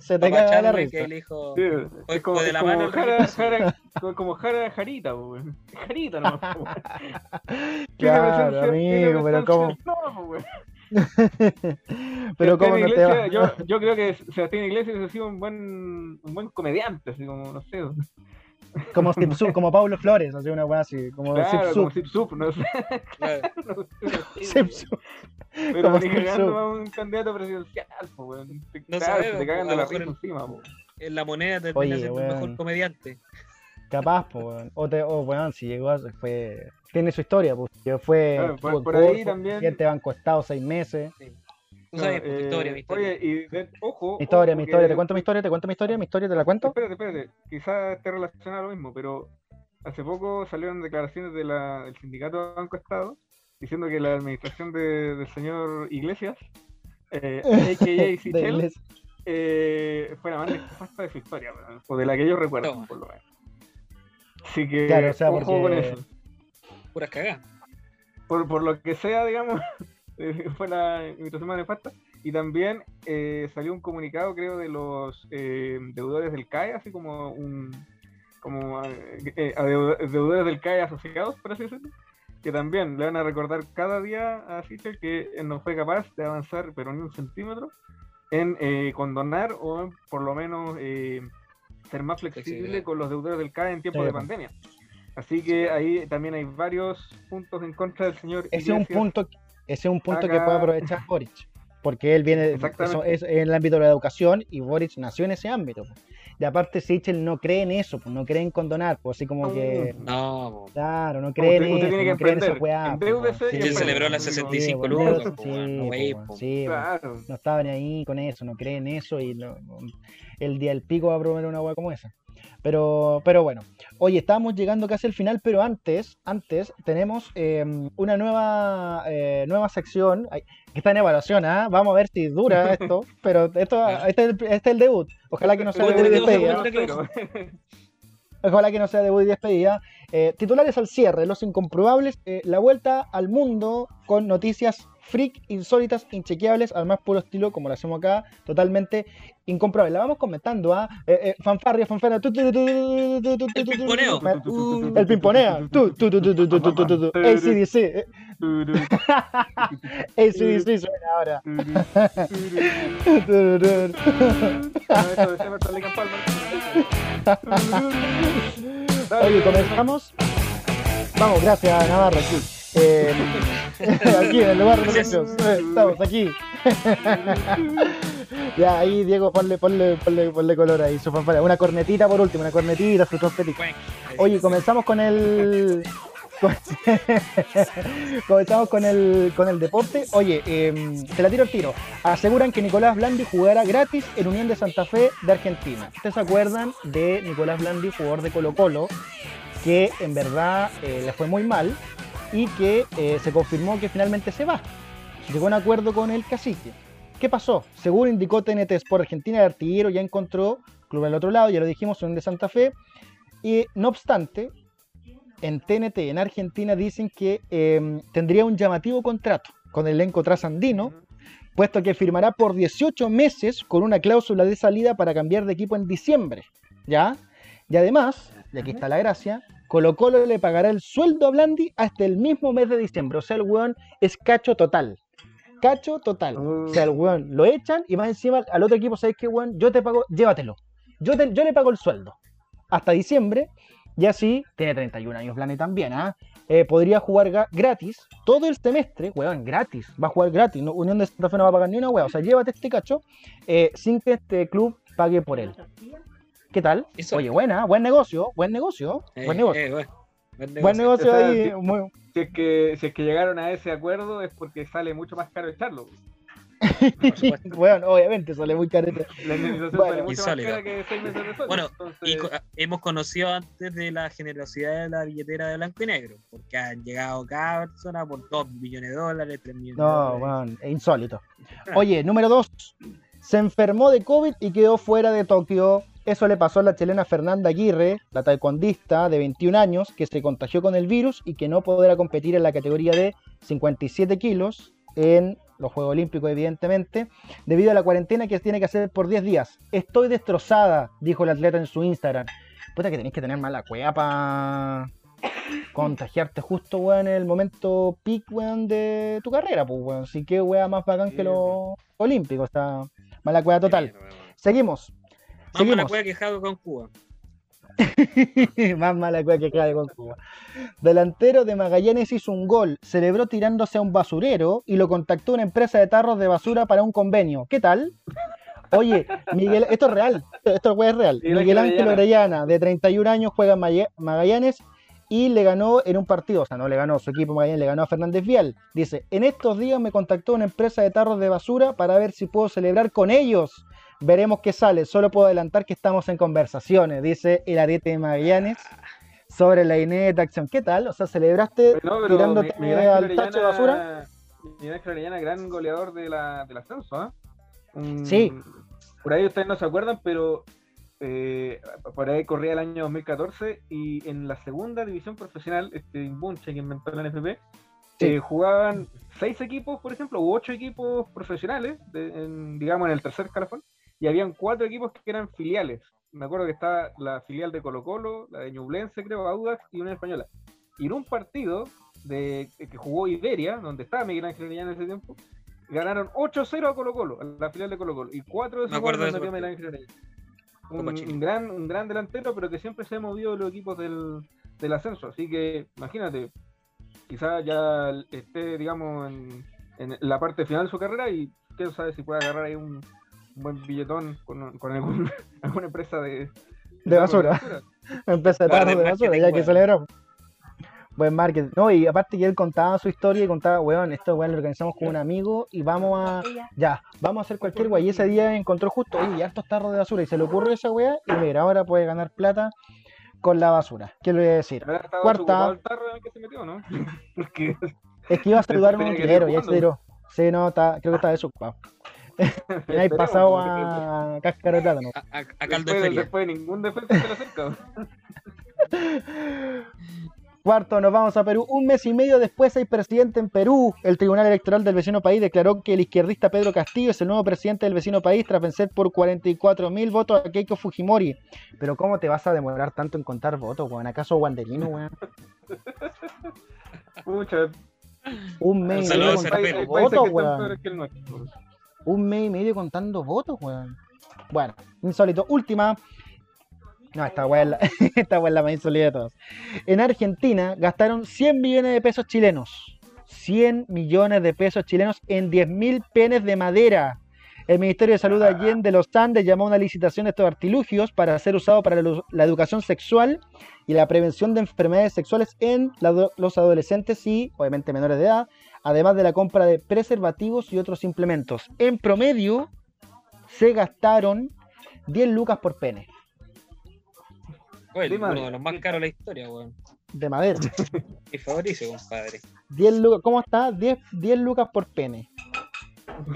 Se te caga de la risa. Sí, Fue es como, de es la como mano Jara, Jara- como- como Jara Jarita, weón. Jarita no, po, weón. Tiene Claro, amigo, pero weón. pero no te va. yo, yo creo que Sebastián Iglesias ha sido un buen, un buen comediante, así como, no sé. Como Zip Zup, como Pablo Flores, así una weá así, como Claro, como Zup. Zip Zup, no sé. claro, no sé, Zip Zup. Pero como ni cagando a un candidato presidencial, po, weón. Te, No claro, sabemos, te cagan po, de a la risa encima, po. en la moneda termina Oye, siendo el mejor comediante. Capaz, pues, weón. O, te, o, weón, si llegó, a- fue. Tiene su historia, pues. Que fue. Claro, por- en por ahí Corfo, también- Estado seis meses. Tú sabes, pues, Eh, historia, mi historia. Oye, y de- ojo. Mi historia, ojo, mi historia. que- ¿Te cuento mi historia? ¿Te cuento mi historia? ¿Mi historia te la cuento? Espérate, espérate. Quizás esté relacionado a lo mismo, pero hace poco salieron declaraciones de la- del sindicato Banco Estado diciendo que la administración de- del señor Iglesias, eh, a.k.a. Sichel, eh, fue la más nefasta de su historia, o de la que ellos recuerdan, Toma. por lo menos. Así que, Claro, o sea, ojo porque- con eso. Puras cagadas. Por, por lo que sea, digamos, eh, fue la administración más nefasta. Y también eh, salió un comunicado, creo, de los eh, deudores del CAE, así como un como eh, eh, a deu- deudores del CAE asociados, por así decirlo, que también le van a recordar cada día a Sichel que no fue capaz de avanzar, pero ni un centímetro, en eh, condonar o en, por lo menos eh, ser más flexible con los deudores del CAE en tiempos Sí, de pandemia. Así que ahí también hay varios puntos en contra del señor. Ese es un punto, ese es un punto que puede aprovechar Boric. Porque él viene, Exactamente. eso es en el ámbito de la educación y Boric nació en ese ámbito. pues. Y aparte Sichel no cree en eso, pues no cree en condonar, pues así como que, No, claro, no cree en eso, no cree en esa weá. pues, ¿Quién Sí, celebró las sí, 65 pues, lucas? sí, po, weón? No, pues, pues. Estaba ni ahí con eso, no cree en eso y no- el día del pico va a promover una hueá como esa. Pero, pero bueno, oye, estábamos llegando casi al final, pero antes, antes tenemos eh, una nueva, eh, nueva sección que está en evaluación, ¿ah? Vamos a ver si dura esto, pero esto, este, es el, este es el debut. Ojalá que no sea Debut y despedida. Ojalá que no sea debut y despedida. Eh, titulares al cierre, Los Incomprobables, eh, la vuelta al mundo con noticias freak, insólitas, inchequeables, al más puro estilo, como lo hacemos acá, totalmente incomprobable. La vamos comentando, ¿ah? ¿eh? Eh, fanfarria. El pimponeo. El pimponeo. ACDC. ACDC suena ahora. Oye, comenzamos. Vamos, gracias Navarro. Eh, aquí en el lugar de los hechos. Eh, Estamos aquí. ya, ahí Diego, ponle, ponle, ponle, ponle color ahí, su. Una cornetita por último, una cornetita. Cuenc. Oye, comenzamos con el. comenzamos con el, con el deporte. Oye, eh, te la tiro al tiro. Aseguran que Nicolás Blandi jugará gratis en Unión de Santa Fe de Argentina. ¿Ustedes se acuerdan de Nicolás Blandi, jugador de Colo Colo, que en verdad eh, le fue muy mal y que eh, se confirmó que finalmente se va? Llegó a un acuerdo con el cacique. ¿Qué pasó? Según indicó TNT Sport Argentina, el artillero ya encontró club al otro lado, ya lo dijimos, son de Santa Fe. Y no obstante, en TNT, en Argentina, dicen que eh, tendría un llamativo contrato con el elenco trasandino, puesto que firmará por 18 meses con una cláusula de salida para cambiar de equipo en diciembre. ¿Ya? Y además, y aquí está la gracia, Colo Colo le pagará el sueldo a Blandi hasta el mismo mes de diciembre. O sea, el weón es cacho total. Cacho total. O sea, el weón lo echan y más encima al otro equipo, ¿sabes qué, weón? Yo te pago, llévatelo. Yo, te- yo le pago el sueldo hasta diciembre y así tiene 31 años Blandi también, ¿ah? Eh, podría jugar ga- gratis todo el semestre, weón, gratis. Va a jugar gratis. No, Unión de Santa Fe no va a pagar ni una weón. O sea, llévate este cacho eh, sin que este club pague por él. ¿Qué tal? Eso. Oye, buena, buen negocio, buen negocio, Eh, buen negocio. eh, bueno, buen Buen negocio. negocio O sea, ahí. sí. muy- Si es, que, si es que llegaron a ese acuerdo es porque sale mucho más caro echarlo. Bueno, obviamente sale muy carete. La indemnización Bueno. sale mucho más Insólito. cara que seis meses de sueldo. Bueno, entonces- Y co- hemos conocido antes de la generosidad de la billetera de blanco y negro, porque han llegado cada persona por 2 millones de dólares, 3 millones de No, dólares. weón, es insólito. Oye, número dos. Se enfermó de COVID y quedó fuera de Tokio. Eso le pasó a la chilena Fernanda Aguirre, la taekwondista de 21 años, que se contagió con el virus y que no podrá competir en la categoría de 57 kilos en los Juegos Olímpicos, evidentemente, debido a la cuarentena que tiene que hacer por 10 días. Estoy destrozada, dijo el atleta en su Instagram. Puta que tenés que tener mala cueva para contagiarte justo, weón, en el momento peak, weón, de tu carrera, pues, weón. Así que, weón, más bacán que los olímpicos, está mala cueva total. Seguimos. Más mala cueva que Jago con Cuba. Más mala cueva que cae con Cuba. Delantero de Magallanes hizo un gol, celebró tirándose a un basurero y lo contactó una empresa de tarros de basura para un convenio. ¿Qué tal? Oye, Miguel, esto es real, esto es real. Miguel Ángel Orellana, de 31 años, juega en Magallanes y le ganó en un partido, o sea, no le ganó, su equipo Magallanes le ganó a Fernández Vial. Dice, en estos días me contactó una empresa de tarros de basura para ver si puedo celebrar con ellos. Veremos qué sale, solo puedo adelantar que estamos en conversaciones, dice el arete de Magallanes sobre la inédita acción. ¿Qué tal? O sea, celebraste No, pero tirándote Mi- al tacho de basura. Miguel Ángel Orellana, gran goleador de la, del ascenso. Un- Sí. Por ahí ustedes no se acuerdan, pero eh, por ahí corría el año 2014 y en la segunda división profesional, este Bunche que inventó la NFP, Sí. eh, jugaban seis equipos, por ejemplo, u ocho equipos profesionales, de- en, digamos en el tercer escalafón, y habían cuatro equipos que eran filiales. Me acuerdo que estaba la filial de Colo Colo, la de Ñublense, creo, Audax y una española. Y en un partido de, que jugó Iberia, donde estaba Miguel Ángel Orellana en ese tiempo, ganaron 8-0 a Colo Colo, a la filial de Colo Colo. Y 4 de esos goles metió Miguel Ángel Orellana. Un, gran, un gran delantero, pero que siempre se ha movido los equipos del, del ascenso. Así que imagínate, quizás ya esté, digamos, en, en la parte final de su carrera y quién sabe si puede agarrar ahí un buen billetón con, con algún- alguna empresa de, De basura. Empresa de Claro, tarros de de basura, ya que weón. celebramos. Buen marketing. No, y aparte que él contaba su historia y contaba, weón, esto weón lo organizamos con un amigo y vamos a. Ya, vamos a hacer cualquier weá. Y ese día encontró justo, oye, hartos tarros de basura. Y se le ocurrió esa weá. Y mira, ahora puede ganar plata con la basura. ¿Qué le voy a decir? Cuarta. desocupado el tarro en el que se metió, ¿no? Porque Es que iba a saludar a un utilero y ahí se tiró. Sí, no, está, creo que está desocupado. Y ahí Esperemos, pasado a cáscara de plátano. A, a- a caldo de después, feria. después ningún defensa se le acerca. Cuarto, nos vamos a Perú. Un mes y medio después hay presidente en Perú. El Tribunal Electoral del vecino país declaró que el izquierdista Pedro Castillo es el nuevo presidente del vecino país tras vencer por 44 mil votos a Keiko Fujimori. Pero ¿cómo te vas a demorar tanto en contar votos, weón? ¿Acaso Wanderino, weón? Pucha, Un mes y Saludos medio hay votos, weón. Un mes y medio contando votos, weón. Bueno, insólito. Última. No, esta weá es la, esta weá es la más insólita de todas. En Argentina gastaron 100 millones de pesos chilenos. 100 millones de pesos chilenos en 10.000 penes de madera. El Ministerio de Salud de Allende de los Andes llamó a una licitación de estos artilugios para ser usado para la, la educación sexual y la prevención de enfermedades sexuales en la- los adolescentes y, obviamente, menores de edad, además de la compra de preservativos y otros implementos. En promedio, se gastaron 10 lucas por pene De uno de los más caros de la historia, weón. de madera. Mi favorito, compadre. 10 lucas, ¿cómo está? 10, 10 lucas por pene.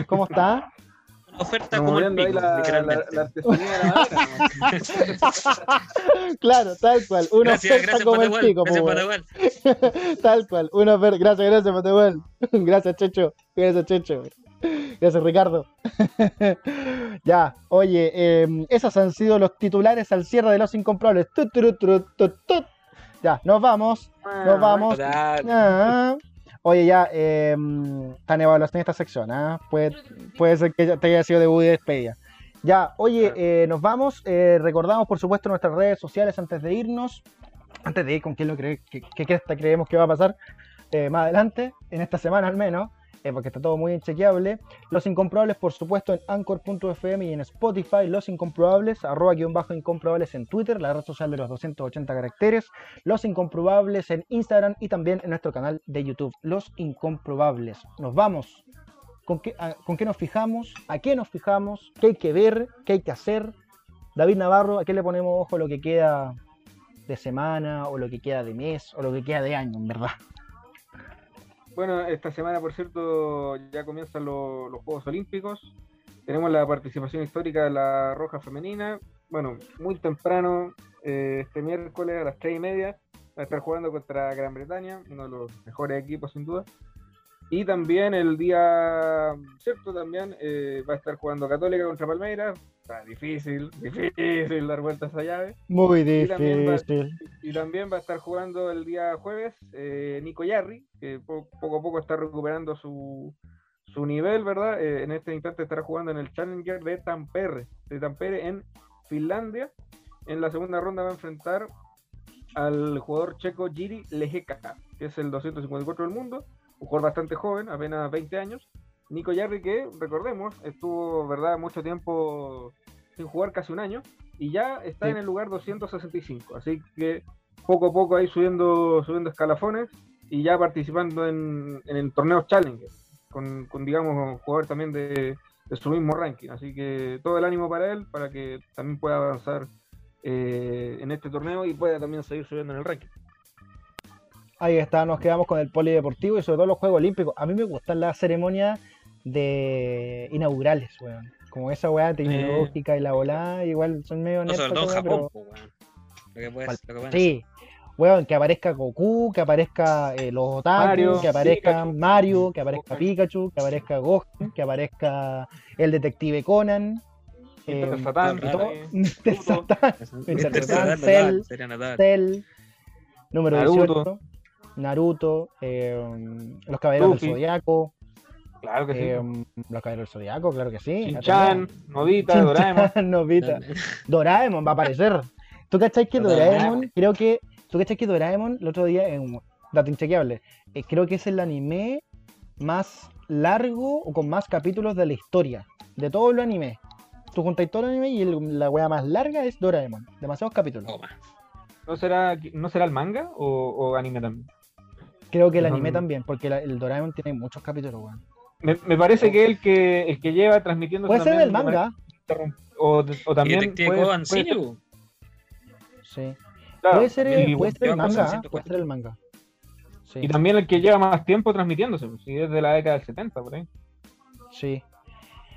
¿Cómo está? Oferta como el pico, la, literalmente. la artesanía de la madera. ¿no? claro, tal cual. Una Gracias, oferta gracias como el Patagual. pico, Gracias. Patagual. Tal cual. Una oferta. Gracias, gracias, Matehuel. Gracias, Checho. Gracias, Checho. Gracias, Ricardo. ya, oye, eh, esos han sido los titulares al cierre de los incomprobables. Tut, tut, tut, tut, tut. Ya, nos vamos. Nos vamos. Total. Ah. Oye, ya, eh, en evaluación esta sección, ¿ah? Puede, puede ser que ya te haya sido debut y despedida. Ya, oye, eh, nos vamos. eh, recordamos, por supuesto, nuestras redes sociales antes de irnos. Antes de ir con quién lo cree, qué, creemos que va a pasar eh, más adelante, en esta semana al menos, eh, porque está todo muy inchequeable. Los Incomprobables, por supuesto, en Anchor.fm y en Spotify. Los Incomprobables, arroba guion bajo Incomprobables en Twitter, la red social de los 280 caracteres. Los Incomprobables en Instagram y también en nuestro canal de YouTube. Los Incomprobables. Nos vamos. ¿Con qué, a- ¿Con qué nos fijamos? ¿A qué nos fijamos? ¿Qué hay que ver? ¿Qué hay que hacer? David Navarro, ¿a qué le ponemos ojo lo que queda de semana o lo que queda de mes o lo que queda de año, en verdad? Bueno, esta semana, por cierto, ya comienzan lo- los Juegos Olímpicos. Tenemos la participación histórica de la Roja Femenina. Bueno, muy temprano, eh, este miércoles a las 3 y media, va a estar jugando contra Gran Bretaña, uno de los mejores equipos sin duda. Y también el día, cierto, también eh, va a estar jugando Católica contra Palmeiras. Está difícil, difícil dar vueltas a esa llave. Muy Y también va- difícil. Y también va a estar jugando el día jueves eh, Nico Yarri, que po- poco a poco está recuperando su, su nivel, ¿verdad? Eh, en este instante estará jugando en el Challenger de Tampere, de Tampere en Finlandia. En la segunda ronda va a enfrentar al jugador checo Jiri Lejeka, que es el 254 del mundo, un jugador bastante joven, apenas 20 años. Nico Yarri, que recordemos, estuvo, ¿verdad?, mucho tiempo sin jugar, casi un año, y ya está Sí. en el lugar 265. Así que poco a poco ahí subiendo, subiendo escalafones y ya participando en, en el torneo Challenger, con, con, digamos, jugador también de, de su mismo ranking. Así que todo el ánimo para él, para que también pueda avanzar eh, en este torneo y pueda también seguir subiendo en el ranking. Ahí está, nos quedamos con el polideportivo y sobre todo los Juegos Olímpicos. A mí me gustan las ceremonias de inaugurales, weón. Como esa weá tecnológica y la volada, igual son medio No, sobre nerds, weá, Japón, pero- po, weón. Lo que puedes, lo que Sí, weón, que aparezca Goku, que aparezca eh, los otaku, Mario, que aparezca Pikachu. Mario, que aparezca. Pikachu, que aparezca Gohan, que aparezca el detective Conan. Eh, Mr. Mr. Satan, sería Cell. Cell, número Naruto. 18, Naruto, eh, los caballeros Luffy. del Zodiaco, Claro que sí. eh, los caballeros Zodiaco, claro que sí. Shin-Chan, Novita, Doraemon. Novita. Doraemon va a aparecer. ¿Tú cachai que Doraemon. Doraemon, creo que, tú cachai que Doraemon, el otro día, en un dato inchequeable, eh, creo que es el anime más largo o con más capítulos de la historia, de todo el anime. Tú juntáis todo el anime y el- la wea más larga es Doraemon, demasiados capítulos. Toma. ¿No será, ¿No será el manga o, o anime también? Creo que el anime también, porque la- el Doraemon tiene muchos capítulos, weón. Me, me parece que el que el que lleva transmitiendo Puede ser del manga, o, o también y Detective puede- puede sí, sí. claro, puede ser, el- puede ser el manga, 600 puede ser el manga. Sí, y también el que lleva más tiempo transmitiéndose, pues, si es de la década del 70 por ahí. sí.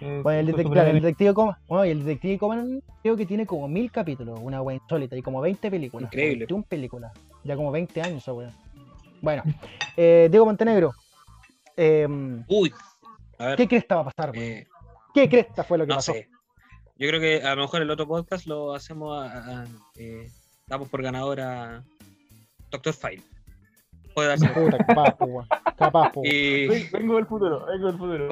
Eh, Bueno, el, fue detec- súper claro, el detective Conan, bueno, y el detective Conan creo que tiene como mil capítulos, una wea insólita, y como 20 películas. Increíble. 21 películas. Ya como 20 años esa wea. Bueno, eh, Diego Montenegro, em, Uy. A ver. ¿qué cresta va a pasar? eh, ¿Qué cresta fue lo que no pasó? sé. Yo creo que a lo mejor el otro podcast lo hacemos a, a- a- eh, damos por ganador a Doctor File. Puede darse. Puta, capaz, po. Capaz, po, y Vengo del futuro, vengo del futuro.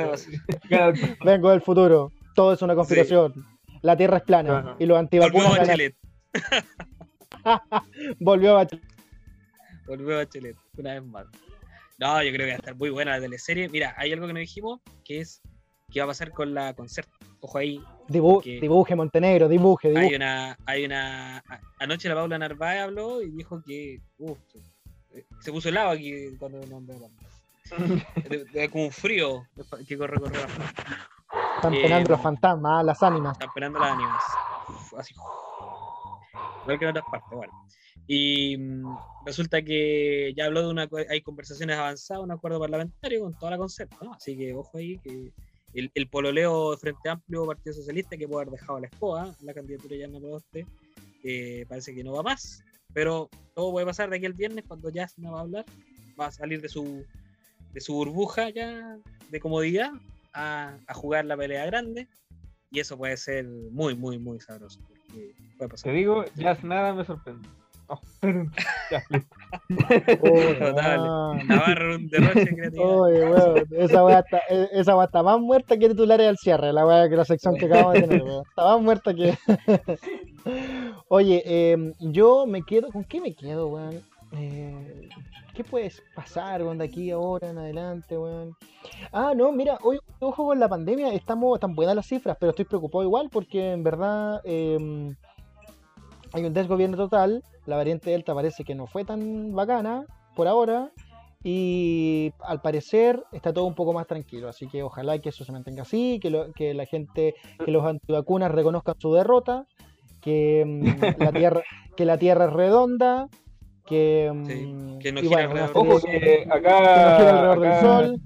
Vengo del futuro. Todo es una conspiración. La Tierra es plana. Ajá. Y los volvió antivacunas ganan. Bachelet. Volvió Bachelet. Volvió Bachelet. Una vez más. No, yo creo que va a estar muy buena la teleserie. Mira, hay algo que no dijimos, que es qué va a pasar con la concert. Ojo ahí, Dibu- Dibuje Montenegro, dibuje, hay dibuje. una, hay una. Anoche la Paula Narváez habló y dijo que. uf, se- se puso helado aquí cuando nombró de- de- como un frío que corre, corre. Están eh, penando los fantasmas, las ánimas. Están esperando las ánimas. Uf, Así. Igual que en otras partes, bueno. Y mm, resulta que ya habló de una. Hay conversaciones avanzadas, un acuerdo parlamentario con toda la concepto, ¿no? Así que ojo ahí que el, el pololeo Frente Amplio Partido Socialista que puede haber dejado la escoba, la candidatura ya no Proboste, eh, parece que no va más, pero todo puede pasar de aquí al viernes cuando ya no va a hablar, va a salir de su, de su burbuja ya de comodidad a, a jugar la pelea grande y eso puede ser muy, muy, muy sabroso. puede Te pasar. digo, ya nada me sorprende. Oh, ya, listo. Notable. Navarro, un derroche de creatividad. Oye, weón, esa weá está, e- esa weá está más muerta que titulares al cierre, la weá que la sección que acabamos de tener, weón. Está más muerta que. Oye, em, yo me quedo. ¿Con qué me quedo, weón? Eh, ¿Qué puede pasar, weón, de aquí ahora en adelante, weón? Ah, no, mira, hoy, ojo con la pandemia, estamos, están buenas las cifras, pero estoy preocupado igual porque en verdad em, hay un desgobierno total. La variante Delta parece que no fue tan bacana por ahora. Y al parecer está todo un poco más tranquilo, así que ojalá que eso se mantenga así, que, lo- que la gente, que los antivacunas reconozcan su derrota, que mm, la tierra, que la tierra es redonda, que, Sí, mm, que no y gira bueno, una alrededor Ojo serie- que acá, Que no gira alrededor del acá- sol.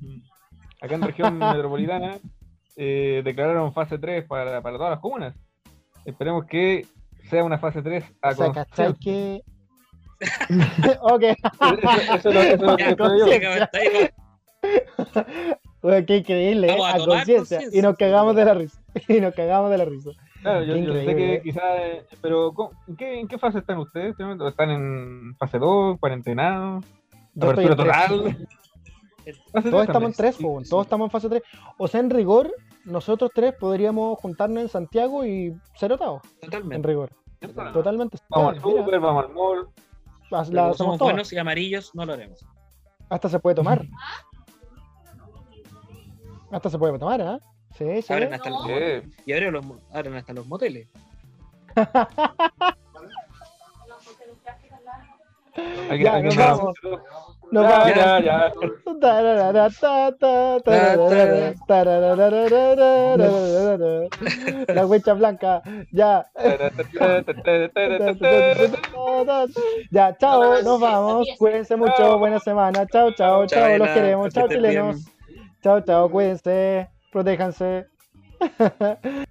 acá en región metropolitana eh, declararon fase 3 para, para todas las comunas. Esperemos que sea una fase 3 a o sea, ¿cachai conciencia. que? ok, Eso, eso es lo- eso es lo que ahí. Bueno, qué increíble, ¿eh? A a conciencia, y nos cagamos de la risa, y nos cagamos de la risa. Claro, yo, yo sé que quizás, eh, pero ¿cómo- ¿en qué, ¿en qué fase están ustedes? ¿Están en fase 2, cuarentenado, Yo estoy apertura total? Todos estamos en también. tres, Sí, po, sí. todos estamos en fase 3. O sea, en rigor, nosotros tres podríamos juntarnos en Santiago y ser otados, en Totalmente. rigor. No. Totalmente. Vamos al super, vamos al mall. somos todas. buenos y amarillos, no lo haremos. Hasta se puede tomar. Hasta se puede tomar, ¿ah? Sí, sí. Abren hasta los, y abren, los, mo- abren hasta los moteles. alguien- Ya, alguien nos vamos. No, ya, ya. La huecha blanca, ya. Ya, chao, nos vamos. Cuídense mucho, buena semana. Chao, chao, chao, los queremos. Chao, chilenos. Chao, chao, cuídense, protéjanse.